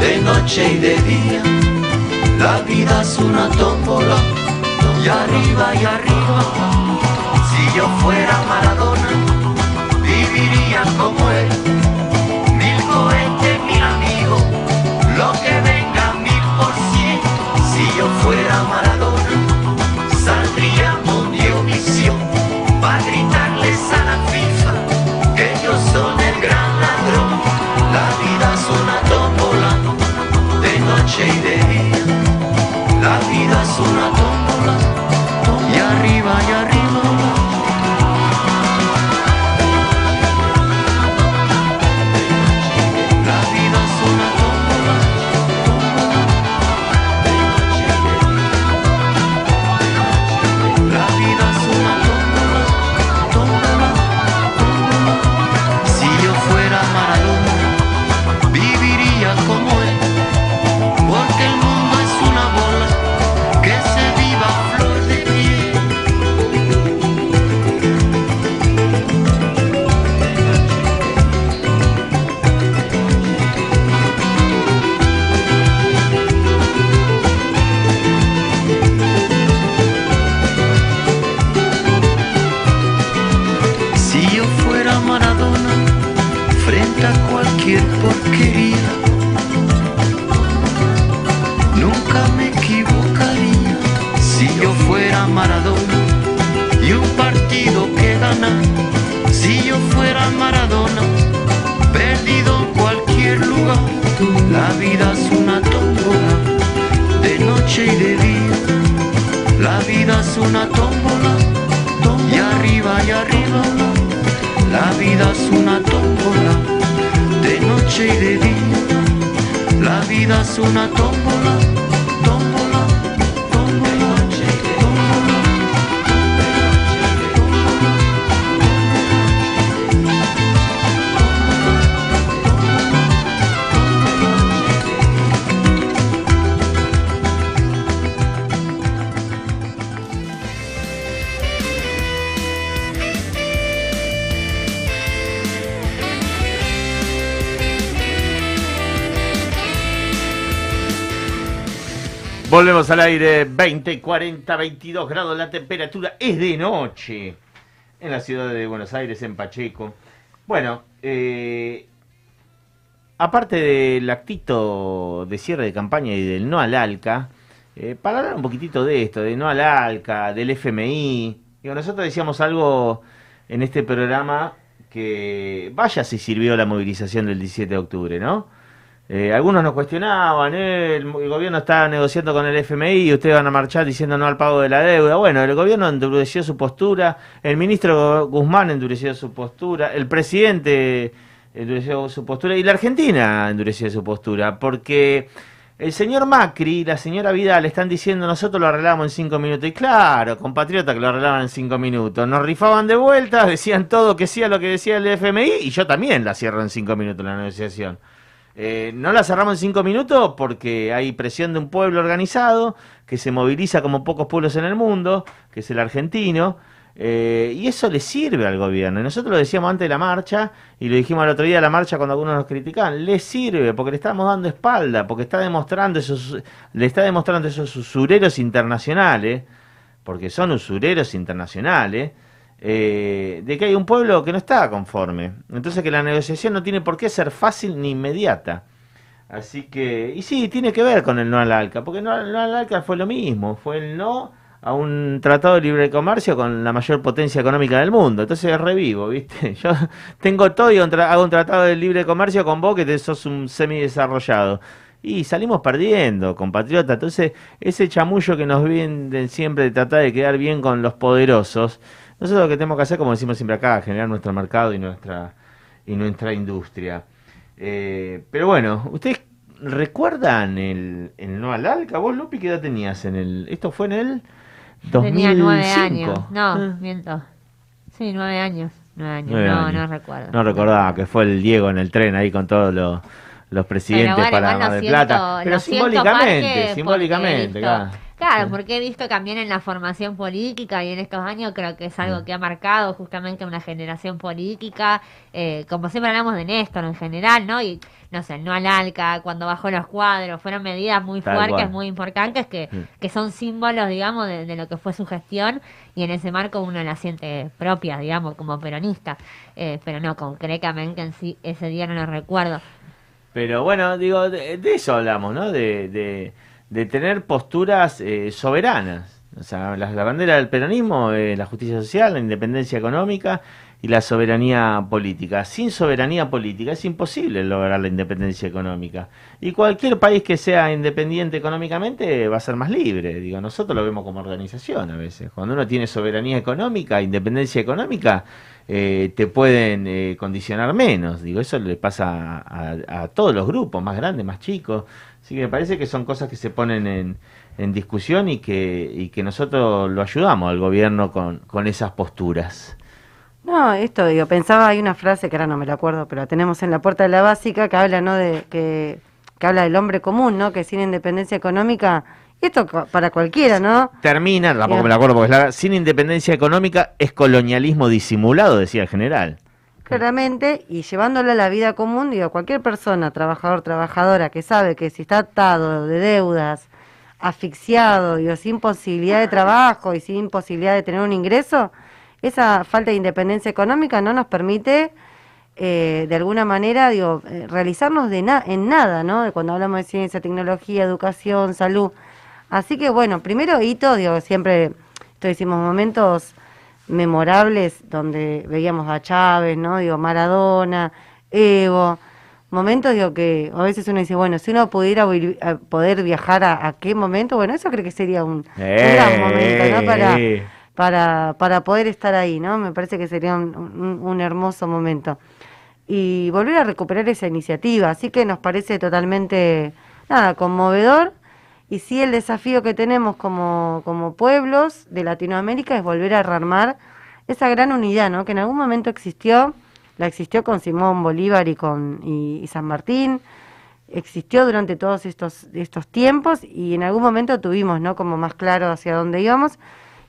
de noche y de día. La vida es una tómbola, y arriba y arriba. Si yo fuera Maradona, viviría como él. Mil cohetes, mil amigos, lo que venga mil por cien. Si yo fuera Maradona, vida Al aire, 20, 40, 22 grados la temperatura, es de noche en la ciudad de Buenos Aires, en Pacheco. Bueno, eh, aparte del actito de cierre de campaña y del no al ALCA, eh, para hablar un poquitito de esto, de no al ALCA, del FMI, digo, nosotros decíamos algo en este programa que vaya si sirvió la movilización del 17 de octubre, ¿no? Eh, algunos nos cuestionaban, eh, el, gobierno está negociando con el FMI y ustedes van a marchar diciendo no al pago de la deuda. Bueno, el gobierno endureció su postura, el ministro Guzmán endureció su postura, el presidente endureció su postura y la Argentina endureció su postura, porque el señor Macri y la señora Vidal están diciendo nosotros lo arreglamos en cinco minutos. Y claro, compatriota que lo arreglaban en cinco minutos. Nos rifaban de vuelta, decían todo que sí lo que decía el FMI y yo también la cierro en cinco minutos la negociación. Eh, no la cerramos en cinco minutos porque hay presión de un pueblo organizado que se moviliza como pocos pueblos en el mundo, que es el argentino, eh, y eso le sirve al gobierno. Y nosotros lo decíamos antes de la marcha, y lo dijimos el otro día de la marcha cuando algunos nos criticaban, le sirve porque le estamos dando espalda, porque está demostrando esos, le está demostrando esos usureros internacionales, porque son usureros internacionales, eh, de que hay un pueblo que no está conforme. Entonces que la negociación no tiene por qué ser fácil ni inmediata. Así que, y sí, tiene que ver con el no al ALCA, porque no, no al ALCA fue lo mismo, fue el no a un tratado de libre comercio con la mayor potencia económica del mundo. Entonces revivo, ¿viste? Yo tengo todo y hago un tratado de libre comercio con vos que sos un semidesarrollado. Y salimos perdiendo, compatriota. Entonces, ese chamullo que nos venden siempre de tratar de quedar bien con los poderosos, nosotros lo que tenemos que hacer, como decimos siempre acá, generar nuestro mercado y nuestra, y nuestra industria. Eh, pero bueno, ¿ustedes recuerdan el, el no al ALCA? ¿Vos, Lupi, qué edad tenías en el...? Esto fue en el 2005. Tenía nueve años. No, Ah. miento. Sí, nueve años. Nueve años. Nueve no, años. no recuerdo. No recordaba que fue el Diego en el tren ahí con todos los, los presidentes bueno, para Mar del siento- Plata. Pero simbólicamente, simbólicamente, claro. Claro, porque he visto también en la formación política y en estos años creo que es algo que ha marcado justamente una generación política, eh, como siempre hablamos de Néstor en general, ¿no? Y no sé, no al ALCA, cuando bajó los cuadros, fueron medidas muy Tal fuertes, cual. muy importantes que, Mm. que son símbolos, digamos, de, de lo que fue su gestión y en ese marco uno la siente propia, digamos, como peronista. Eh, pero no, concretamente en sí, ese día no lo recuerdo. Pero bueno, digo, de, de eso hablamos, ¿no? De, de, de tener posturas eh, soberanas. O sea, la, bandera del peronismo es la justicia social, la independencia económica y la soberanía política. Sin soberanía política es imposible lograr la independencia económica. Y cualquier país que sea independiente económicamente va a ser más libre. Digo, nosotros lo vemos como organización a veces. Cuando uno tiene soberanía económica, independencia económica, eh, te pueden eh, condicionar menos. Digo, eso le pasa a- a todos los grupos, más grandes, más chicos. Así que me parece que son cosas que se ponen en, en discusión y que, y que nosotros lo ayudamos al gobierno con, con esas posturas. No, esto digo, pensaba, hay una frase que ahora no me la acuerdo, pero la tenemos en la puerta de la básica que habla, ¿no? De que, que habla del hombre común, ¿no? Que sin independencia económica, esto para cualquiera, ¿no? Termina, tampoco me la acuerdo porque es larga, sin independencia económica es colonialismo disimulado, decía el general. Claramente, y llevándolo a la vida común, digo, cualquier persona, trabajador, trabajadora, que sabe que si está atado de deudas, asfixiado, digo, sin posibilidad de trabajo y sin posibilidad de tener un ingreso, esa falta de independencia económica no nos permite, eh, de alguna manera, digo, eh, realizarnos de na- en nada, ¿no? Cuando hablamos de ciencia, tecnología, educación, salud. Así que, bueno, primero hito, digo, siempre, esto hicimos momentos memorables donde veíamos a Chávez, ¿no? Digo, Maradona, Evo, momentos, digo que a veces uno dice, bueno, si uno pudiera vi- a poder viajar a, a qué momento, bueno, eso creo que sería un, un gran momento, ¿no? Para, Eh. para, para poder estar ahí, ¿no? Me parece que sería un, un- un hermoso momento. Y volver a recuperar esa iniciativa, así que nos parece totalmente, nada, conmovedor. Y sí el desafío que tenemos como, como pueblos de Latinoamérica es volver a rearmar esa gran unidad, ¿no? Que en algún momento existió, la existió con Simón Bolívar y con y, y San Martín, existió durante todos estos, estos tiempos y en algún momento tuvimos, ¿no? Como más claro hacia dónde íbamos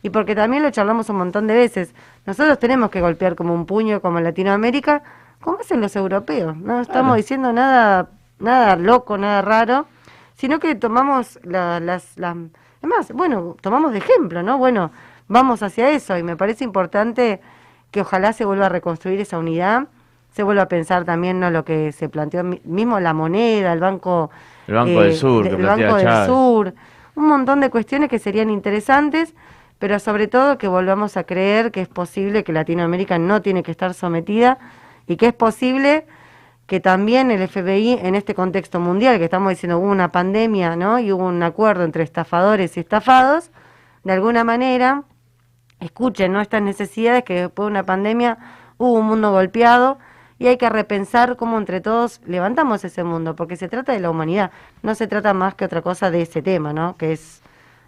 y porque también lo charlamos un montón de veces. Nosotros tenemos que golpear como un puño como en Latinoamérica, como hacen los europeos. No estamos diciendo nada, nada loco, nada raro, sino que tomamos la- las, las... Además, bueno, tomamos de ejemplo, ¿no? Bueno, vamos hacia eso y me parece importante que ojalá se vuelva a reconstruir esa unidad, se vuelva a pensar también ¿no? lo que se planteó, mi- mismo la moneda, el Banco, El Banco del Sur, que el Banco del Chávez. Sur, un montón de cuestiones que serían interesantes, pero sobre todo que volvamos a creer que es posible que Latinoamérica no tiene que estar sometida y que es posible que también el FBI en este contexto mundial, que estamos diciendo hubo una pandemia, ¿no? Y hubo un acuerdo entre estafadores y estafados, de alguna manera escuchen ¿no? estas necesidades que después de una pandemia hubo un mundo golpeado y hay que repensar cómo entre todos levantamos ese mundo, porque se trata de la humanidad, no se trata más que otra cosa de ese tema, ¿no? que es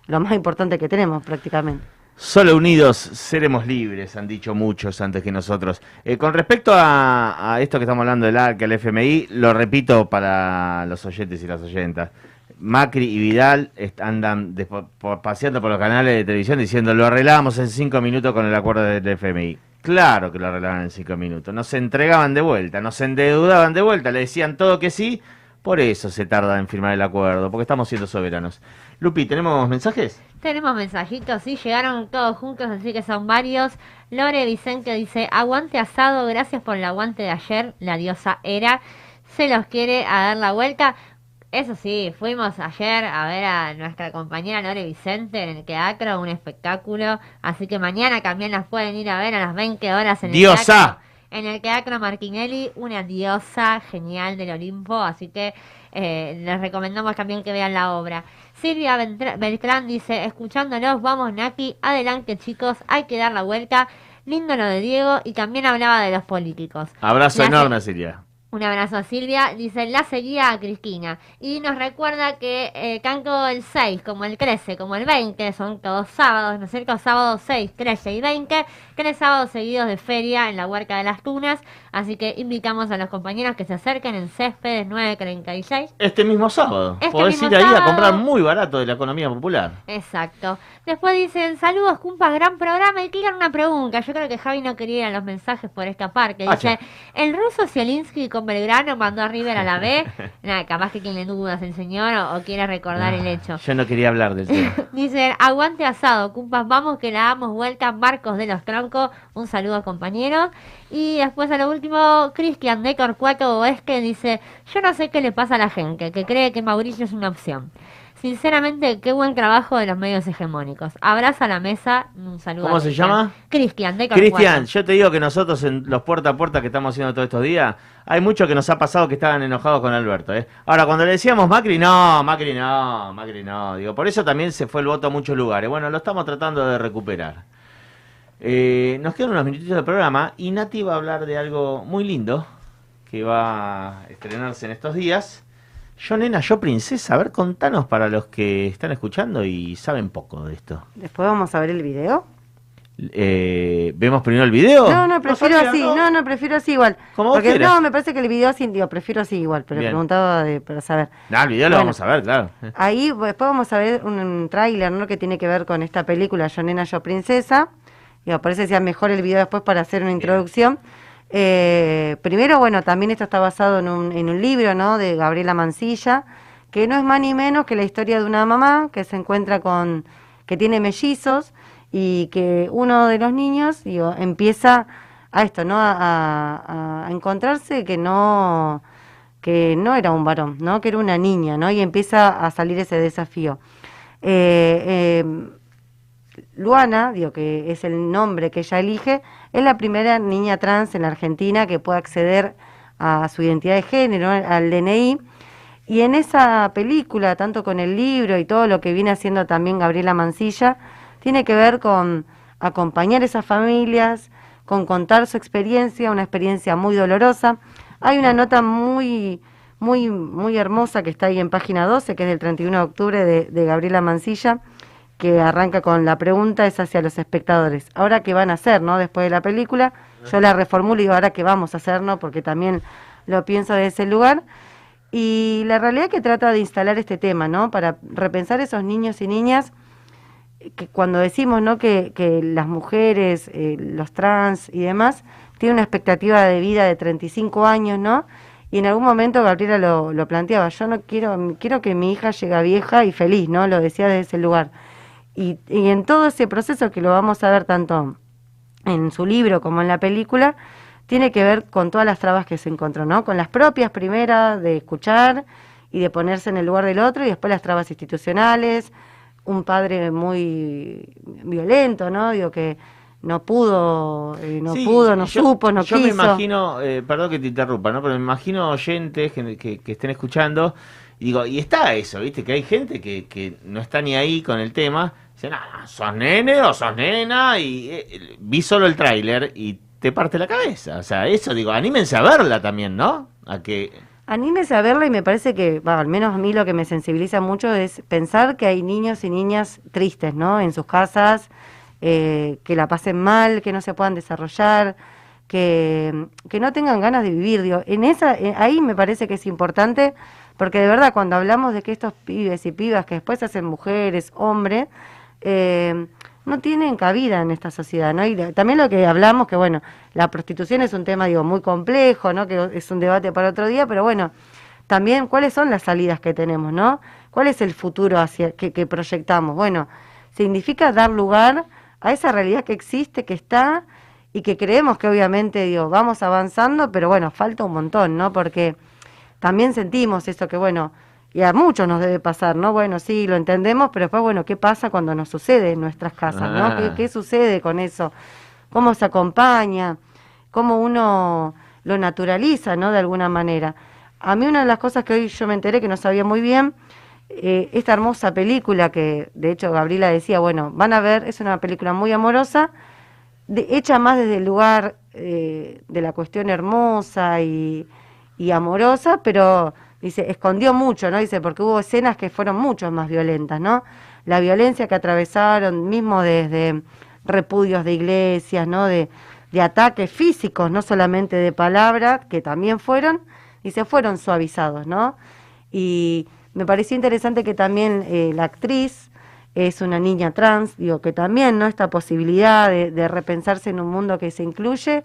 lo más importante que tenemos prácticamente. Solo unidos seremos libres, han dicho muchos antes que nosotros. Eh, con respecto a, esto que estamos hablando del ARC, el FMI, lo repito para los oyentes y las oyentas. Macri y Vidal andan paseando por los canales de televisión diciendo lo arreglamos en cinco minutos con el acuerdo del FMI. Claro que lo arreglaban en cinco minutos. Nos entregaban de vuelta, nos endeudaban de vuelta, le decían todo que sí. Por eso se tarda en firmar el acuerdo, porque estamos siendo soberanos. Lupi, ¿tenemos mensajes? Tenemos mensajitos, sí, llegaron todos juntos, así que son varios. Lore Vicente dice, aguante asado, gracias por el aguante de ayer, la diosa era. Se los quiere a dar la vuelta. Eso sí, fuimos ayer a ver a nuestra compañera Lore Vicente en el Teatro, un espectáculo. Así que mañana también las pueden ir a ver a las 20 horas en el ¡Diosa! Teatro. En el Teatro Martinelli, una diosa genial del Olimpo, así que eh, les recomendamos también que vean la obra. Silvia Beltrán dice, escuchándolos, vamos Naki, adelante chicos, hay que dar la vuelta. Lindo lo de Diego y también hablaba de los políticos. Abrazo enorme, Silvia. Un abrazo a Silvia. Dice, la seguía a Cristina. Y nos recuerda que eh, tanto el 6 como el 13 como el 20 son todos sábados, ¿no es cierto? Sábados 6, 13 y 20. Tres sábados seguidos de feria en la Huerca de las Tunas. Así que invitamos a los compañeros que se acerquen en Céspedes 936. Este mismo sábado. Este Podés mismo ir ahí a sábado. comprar muy barato de la economía popular. Exacto. Después dicen, saludos, cumpas, gran programa. Y tiran una pregunta. Yo creo que Javi no quería ir a los mensajes por escapar. Que Ah, dice, ¿el ruso Zielinski con Belgrano mandó a River a la B? Nada, capaz que tiene dudas el señor o, o quiere recordar el hecho. Yo no quería hablar del tema. Dicen, aguante asado, cumpas, vamos que la damos vuelta. Marcos de los Troncos, un saludo compañeros. Y después a lo último, Cristian de Corcuato Oeste dice, yo no sé qué le pasa a la gente, que cree que Mauricio es una opción. Sinceramente, qué buen trabajo de los medios hegemónicos. Abraza a la mesa, un saludo. ¿Cómo a se Cristian. llama? Cristian de. Cristian, yo te digo que nosotros en los puerta a puerta que estamos haciendo todos estos días, hay muchos que nos ha pasado que estaban enojados con Alberto. ¿eh? Ahora, cuando le decíamos Macri, no, Macri no, Macri no. Digo, por eso también se fue el voto a muchos lugares. Bueno, lo estamos tratando de recuperar. Eh, nos quedan unos minutitos de programa y Nati va a hablar de algo muy lindo que va a estrenarse en estos días. Yo nena, yo princesa, a ver, contanos para los que están escuchando y saben poco de esto. Después vamos a ver el video. Eh, ¿Vemos primero el video? No, no, prefiero sabía, así, no, no, prefiero así igual. Como Porque no, me parece que el video así, digo, prefiero así igual, pero Bien. preguntaba de, para saber. No, el video lo vamos a ver, claro. Ahí después vamos a ver un, un tráiler, ¿no? Que tiene que ver con esta película Yo Nena, Yo Princesa. Y me parece que sea mejor el video después para hacer una introducción. Eh, primero, bueno, también esto está basado en un, en un libro, ¿no? De Gabriela Mancilla, que no es más ni menos que la historia de una mamá que se encuentra con, que tiene mellizos y que uno de los niños, digo, empieza a esto, ¿no? A, encontrarse que no, que no era un varón, ¿no? Que era una niña, ¿no? Y empieza a salir ese desafío. Eh, eh, Luana, digo que es el nombre que ella elige, es la primera niña trans en la Argentina que puede acceder a su identidad de género, al DNI. Y en esa película, tanto con el libro y todo lo que viene haciendo también Gabriela Mancilla, tiene que ver con acompañar esas familias, con contar su experiencia, una experiencia muy dolorosa. Hay una nota muy, muy, muy hermosa que está ahí en página 12, que es del 31 de octubre de, de Gabriela Mancilla, que arranca con la pregunta es hacia los espectadores. Ahora qué van a hacer, ¿no? Después de la película, yo la reformulo y digo, ahora qué vamos a hacer, ¿no? Porque también lo pienso de ese lugar. Y la realidad que trata de instalar este tema, ¿no? Para repensar esos niños y niñas que cuando decimos, ¿no? Que, las mujeres, eh, los trans y demás tienen una expectativa de vida de 35 años, ¿no? Y en algún momento Gabriela lo, lo planteaba, yo no quiero, quiero que mi hija llegue vieja y feliz, ¿no? Lo decía desde ese lugar. Y, y en todo ese proceso que lo vamos a ver tanto en su libro como en la película, tiene que ver con todas las trabas que se encontró, ¿no? Con las propias primeras de escuchar y de ponerse en el lugar del otro y después las trabas institucionales, un padre muy violento, ¿no? Digo que no pudo, eh, no Sí, pudo, no yo- supo, no yo quiso. me imagino, eh, perdón que te interrumpa, ¿no? Pero me imagino oyentes que, que- que estén escuchando y digo, y está eso, ¿viste? Que hay gente que, que no está ni ahí con el tema. Dicen, ah, sos nene o sos nena y eh, vi solo el tráiler y te parte la cabeza. O sea, eso digo, anímense a verla también, ¿no? A que... Anímese a verla y me parece que, al menos a mí lo que me sensibiliza mucho es pensar que hay niños y niñas tristes, ¿no? En sus casas, eh, que la pasen mal, que no se puedan desarrollar, que, que no tengan ganas de vivir. Digo, en esa, eh, ahí me parece que es importante, porque de verdad cuando hablamos de que estos pibes y pibas que después hacen mujeres, hombres, eh, no tienen cabida en esta sociedad, ¿no? Y también lo que hablamos, que bueno, la prostitución es un tema, digo, muy complejo, ¿no? Que es un debate para otro día, pero bueno, también cuáles son las salidas que tenemos, ¿no? ¿Cuál es el futuro hacia que, que proyectamos? Bueno, significa dar lugar a esa realidad que existe, que está y que creemos que obviamente, digo, vamos avanzando, pero bueno, falta un montón, ¿no? Porque también sentimos esto que, bueno, y a muchos nos debe pasar, ¿no? Bueno, sí, lo entendemos, pero después, bueno, ¿qué pasa cuando nos sucede en nuestras casas, ¿no? Ah. ¿Qué, qué sucede con eso? ¿Cómo se acompaña? ¿Cómo uno lo naturaliza, ¿no? De alguna manera. A mí una de las cosas que hoy yo me enteré que no sabía muy bien, eh, esta hermosa película que de hecho Gabriela decía, bueno, van a ver, es una película muy amorosa, de- hecha más desde el lugar eh, de la cuestión hermosa y, y amorosa, pero dice, escondió mucho, ¿no? Dice, porque hubo escenas que fueron mucho más violentas, ¿no? La violencia que atravesaron, mismo desde repudios de iglesias, ¿no? De, de ataques físicos, no solamente de palabras, que también fueron, y se fueron suavizados, ¿no? Y me pareció interesante que también eh, la actriz es una niña trans, digo, que también, ¿no? Esta posibilidad de, de repensarse en un mundo que se incluye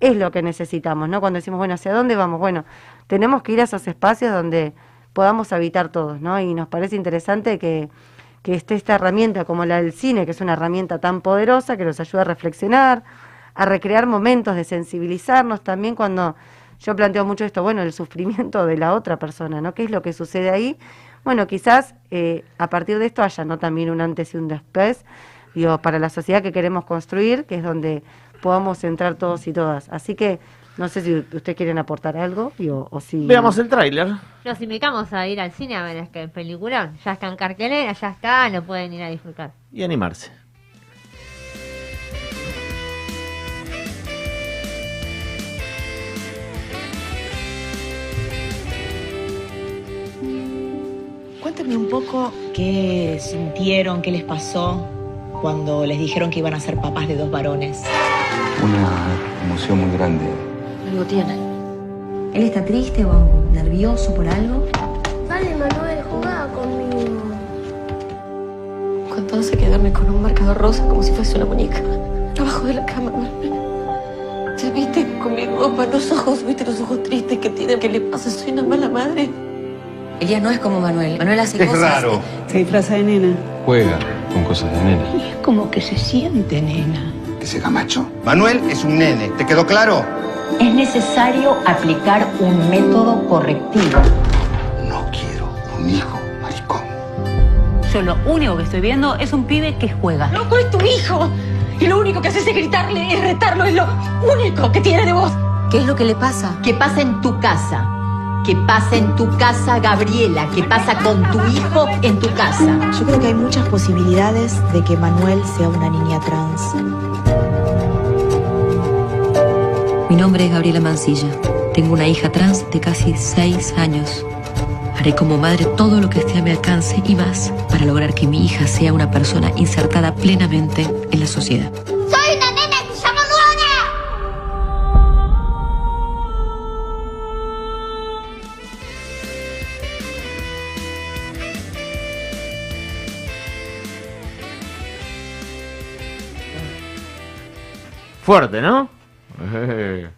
es lo que necesitamos, ¿no? Cuando decimos, bueno, ¿hacia dónde vamos? Bueno, tenemos que ir a esos espacios donde podamos habitar todos, ¿no? Y nos parece interesante que, que esté esta herramienta como la del cine, que es una herramienta tan poderosa que nos ayuda a reflexionar, a recrear momentos de sensibilizarnos también cuando yo planteo mucho esto, bueno, el sufrimiento de la otra persona, ¿no? ¿Qué es lo que sucede ahí? Bueno, quizás eh, a partir de esto haya no también un antes y un después, digo, para la sociedad que queremos construir, que es donde podamos entrar todos y todas. Así que no sé si ustedes quieren aportar algo o si... Veamos el tráiler. Los invitamos a ir al cine a ver este peliculón. Ya está en cartelera, ya está, lo pueden ir a disfrutar. y animarse. Cuéntenme un poco qué sintieron, qué les pasó cuando les dijeron que iban a ser papás de dos varones. Una emoción muy grande. Algo tiene. ¿Él está triste o nervioso por algo? Dale, Manuel, jugá conmigo. Cuando hace quedarme con un marcador rosa como si fuese una muñeca. Abajo de la cama. ¿Te viste con mis ojos los ojos? ¿Viste los ojos tristes que tiene? ¿Qué le pasa? Soy una mala madre. Elías no es como Manuel. Manuel hace Es cosas. raro. Se disfraza de nena. Juega con cosas de nena. Es como que se siente nena. Que se macho. Manuel es un nene. ¿Te quedó claro? Es necesario aplicar un método correctivo. No quiero un hijo maricón. Yo lo único que estoy viendo es un pibe que juega. ¡Loco, es tu hijo! Y lo único que haces es gritarle, es retarlo, es lo único que tiene de vos. ¿Qué es lo que le pasa? ¿Qué pasa en tu casa? ¿Qué pasa en tu casa, Gabriela? ¿Qué pasa con tu hijo en tu casa? Yo creo que hay muchas posibilidades de que Manuel sea una niña trans. Mi nombre es Gabriela Mancilla. Tengo una hija trans de casi seis años. Haré como madre todo lo que esté a mi alcance y más para lograr que mi hija sea una persona insertada plenamente en la sociedad. ¡Soy una nena que se llama! Fuerte, ¿no? Eh,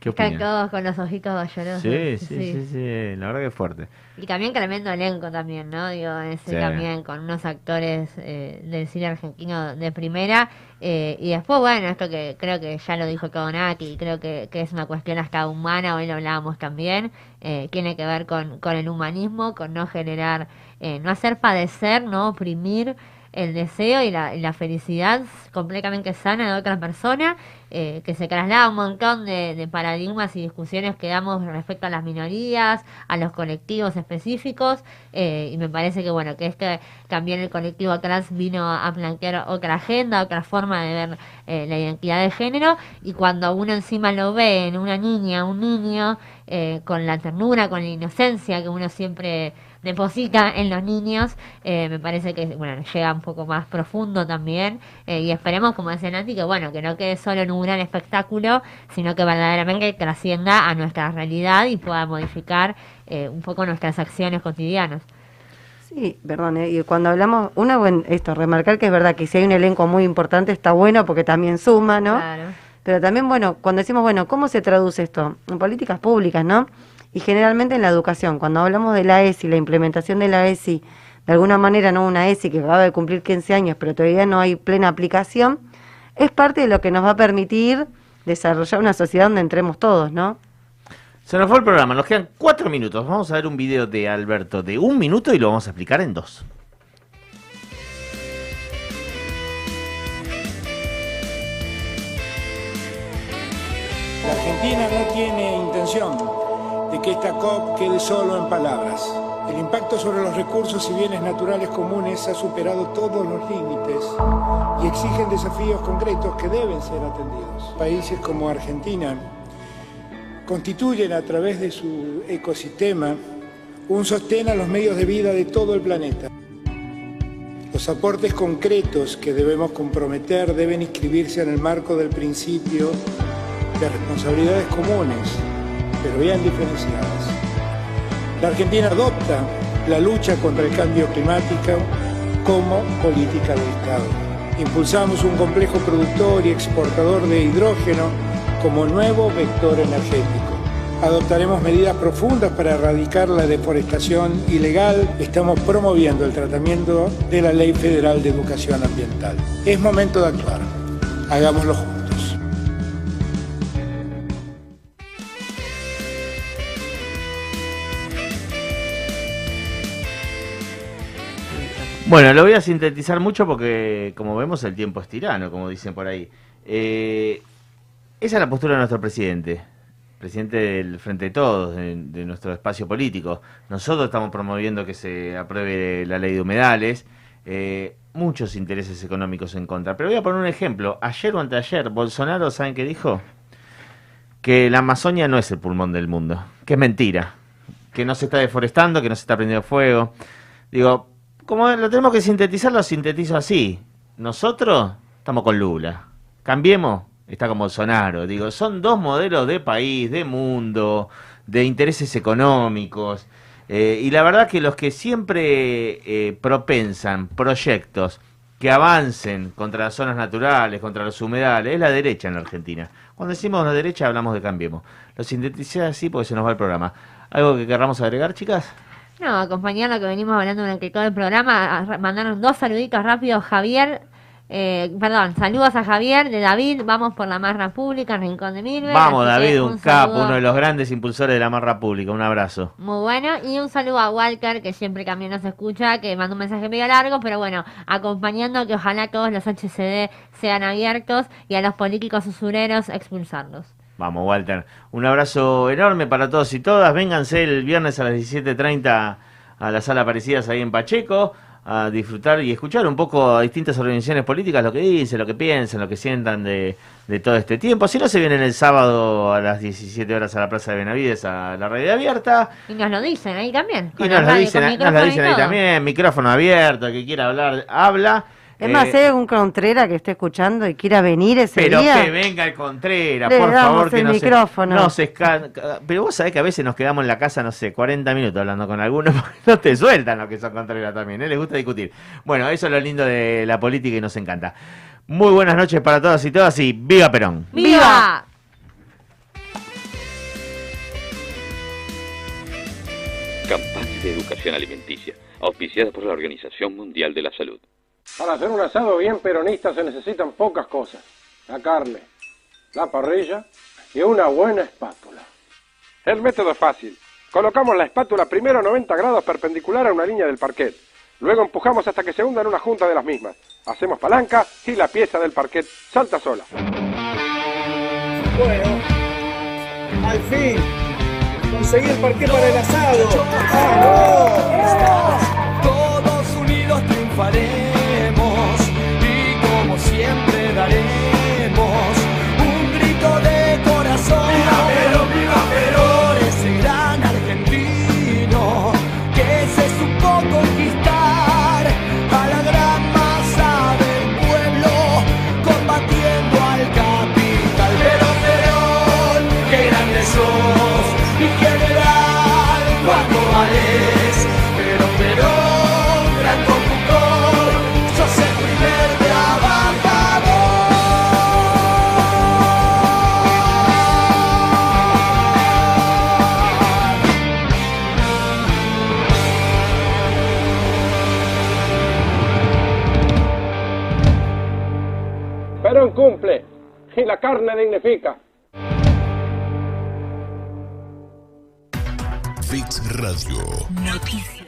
¿Qué Están todos con los ojitos llorosos. Sí, sí, sí, sí, la verdad que es fuerte. Y también tremendo elenco también, ¿no? Digo, ese Sí. también con unos actores eh, del cine argentino de primera. eh, y después, bueno, esto que creo que ya lo dijo Kabonaki, creo que, que es una cuestión hasta humana, hoy lo hablábamos también, eh, tiene que ver con, con el humanismo, con no generar, eh, no hacer padecer, no oprimir el deseo y la, y la felicidad completamente sana de otra persona, eh, que se traslada un montón de, paradigmas y discusiones que damos respecto a las minorías, a los colectivos específicos, eh, y me parece que bueno, que este también el colectivo trans vino a plantear otra agenda, otra forma de ver eh, la identidad de género, y cuando uno encima lo ve en una niña, un niño, eh, con la ternura, con la inocencia que uno siempre deposita en los niños, eh, me parece que bueno llega un poco más profundo también eh, y esperemos como decía Nati que bueno que no quede solo en un gran espectáculo sino que verdaderamente trascienda a nuestra realidad y pueda modificar eh, un poco nuestras acciones cotidianas. Sí, perdón, eh, y cuando hablamos, una, bueno, esto, remarcar que es verdad que si hay un elenco muy importante está bueno porque también suma, ¿no? Claro. Pero también, bueno, cuando decimos, bueno, ¿cómo se traduce esto? En políticas públicas, ¿no? Y generalmente en la educación, cuando hablamos de la ESI, la implementación de la ESI, de alguna manera, ¿no? Una ESI que acaba de cumplir 15 años, pero todavía no hay plena aplicación, es parte de lo que nos va a permitir desarrollar una sociedad donde entremos todos, ¿no? Se nos fue el programa, nos quedan cuatro minutos. Vamos a ver un video de Alberto de un minuto y lo vamos a explicar en dos. La Argentina no tiene intención que esta COP quede solo en palabras. El impacto sobre los recursos y bienes naturales comunes ha superado todos los límites y exigen desafíos concretos que deben ser atendidos. Países como Argentina constituyen a través de su ecosistema un sostén a los medios de vida de todo el planeta. Los aportes concretos que debemos comprometer deben inscribirse en el marco del principio de responsabilidades comunes, pero bien diferenciadas. La Argentina adopta la lucha contra el cambio climático como política de Estado. Impulsamos un complejo productor y exportador de hidrógeno como nuevo vector energético. Adoptaremos medidas profundas para erradicar la deforestación ilegal. Estamos promoviendo el tratamiento de la Ley Federal de Educación Ambiental. Es momento de actuar. Hagámoslo juntos. Bueno, lo voy a sintetizar mucho porque, como vemos, el tiempo es tirano, como dicen por ahí. Eh, esa es la postura de nuestro presidente, presidente del Frente de Todos, de, nuestro espacio político. Nosotros estamos promoviendo que se apruebe la ley de humedales. eh, muchos intereses económicos en contra. Pero voy a poner un ejemplo. Ayer o anteayer, Bolsonaro, ¿saben qué dijo? Que la Amazonia no es el pulmón del mundo, que es mentira, que no se está deforestando, que no se está prendiendo fuego. Digo, como lo tenemos que sintetizar, lo sintetizo así. Nosotros estamos con Lula. Cambiemos, está con Bolsonaro. Digo, son dos modelos de país, de mundo, de intereses económicos. Eh, y la verdad que los que siempre eh, propensan proyectos que avancen contra las zonas naturales, contra los humedales, es la derecha en la Argentina. Cuando decimos la derecha hablamos de Cambiemos. Lo sinteticé así porque se nos va el programa. ¿Algo que querramos agregar, chicas? No, acompañar lo que venimos hablando durante todo el programa, mandaron dos saluditos rápidos, Javier, eh, perdón, saludos a Javier de David, vamos por la Marra Pública, Rincón de Milver. Vamos, David, un capo, uno de los grandes impulsores de la marra pública. Un abrazo. Muy bueno, y un saludo a Walker, que siempre también nos escucha, que mandó un mensaje medio largo, pero bueno, acompañando que ojalá todos los HCD sean abiertos y a los políticos usureros expulsarlos. Vamos, Walter. Un abrazo enorme para todos y todas. Vénganse el viernes a las 17.30 a la sala Aparecidas ahí en Pacheco a disfrutar y escuchar un poco a distintas organizaciones políticas lo que dicen, lo que piensan, lo que sientan de, de todo este tiempo. Si no, se vienen el sábado a las 17 horas a la Plaza de Benavides a la radio abierta. Y nos lo dicen ahí también. Y nos lo dicen, nos lo dicen ahí también. Micrófono abierto, el que quiera hablar, habla. Es más, si hay algún Contrera que esté escuchando y quiera venir ese pero día. que venga el Contrera, por favor, que el no micrófono. Se, no se esca- Pero vos sabés que a veces nos quedamos en la casa, no sé, 40 minutos hablando con algunos, porque no te sueltan los que son Contreras también, ¿eh? les gusta discutir. Bueno, eso es lo lindo de la política y nos encanta. Muy buenas noches para todas y todas y ¡Viva Perón! ¡Viva! Campaña de educación alimenticia, auspiciada por la Organización Mundial de la Salud. Para hacer un asado bien peronista se necesitan pocas cosas. La carne, la parrilla y una buena espátula. El método es fácil. Colocamos la espátula primero a 90 grados perpendicular a una línea del parquet. Luego empujamos hasta que se hunda en una junta de las mismas. Hacemos palanca y la pieza del parquet salta sola. Bueno, al fin, conseguí el parqué para el asado. Todos unidos triunfaremos cumple y la carne dignifica. Fix Radio. Noticias.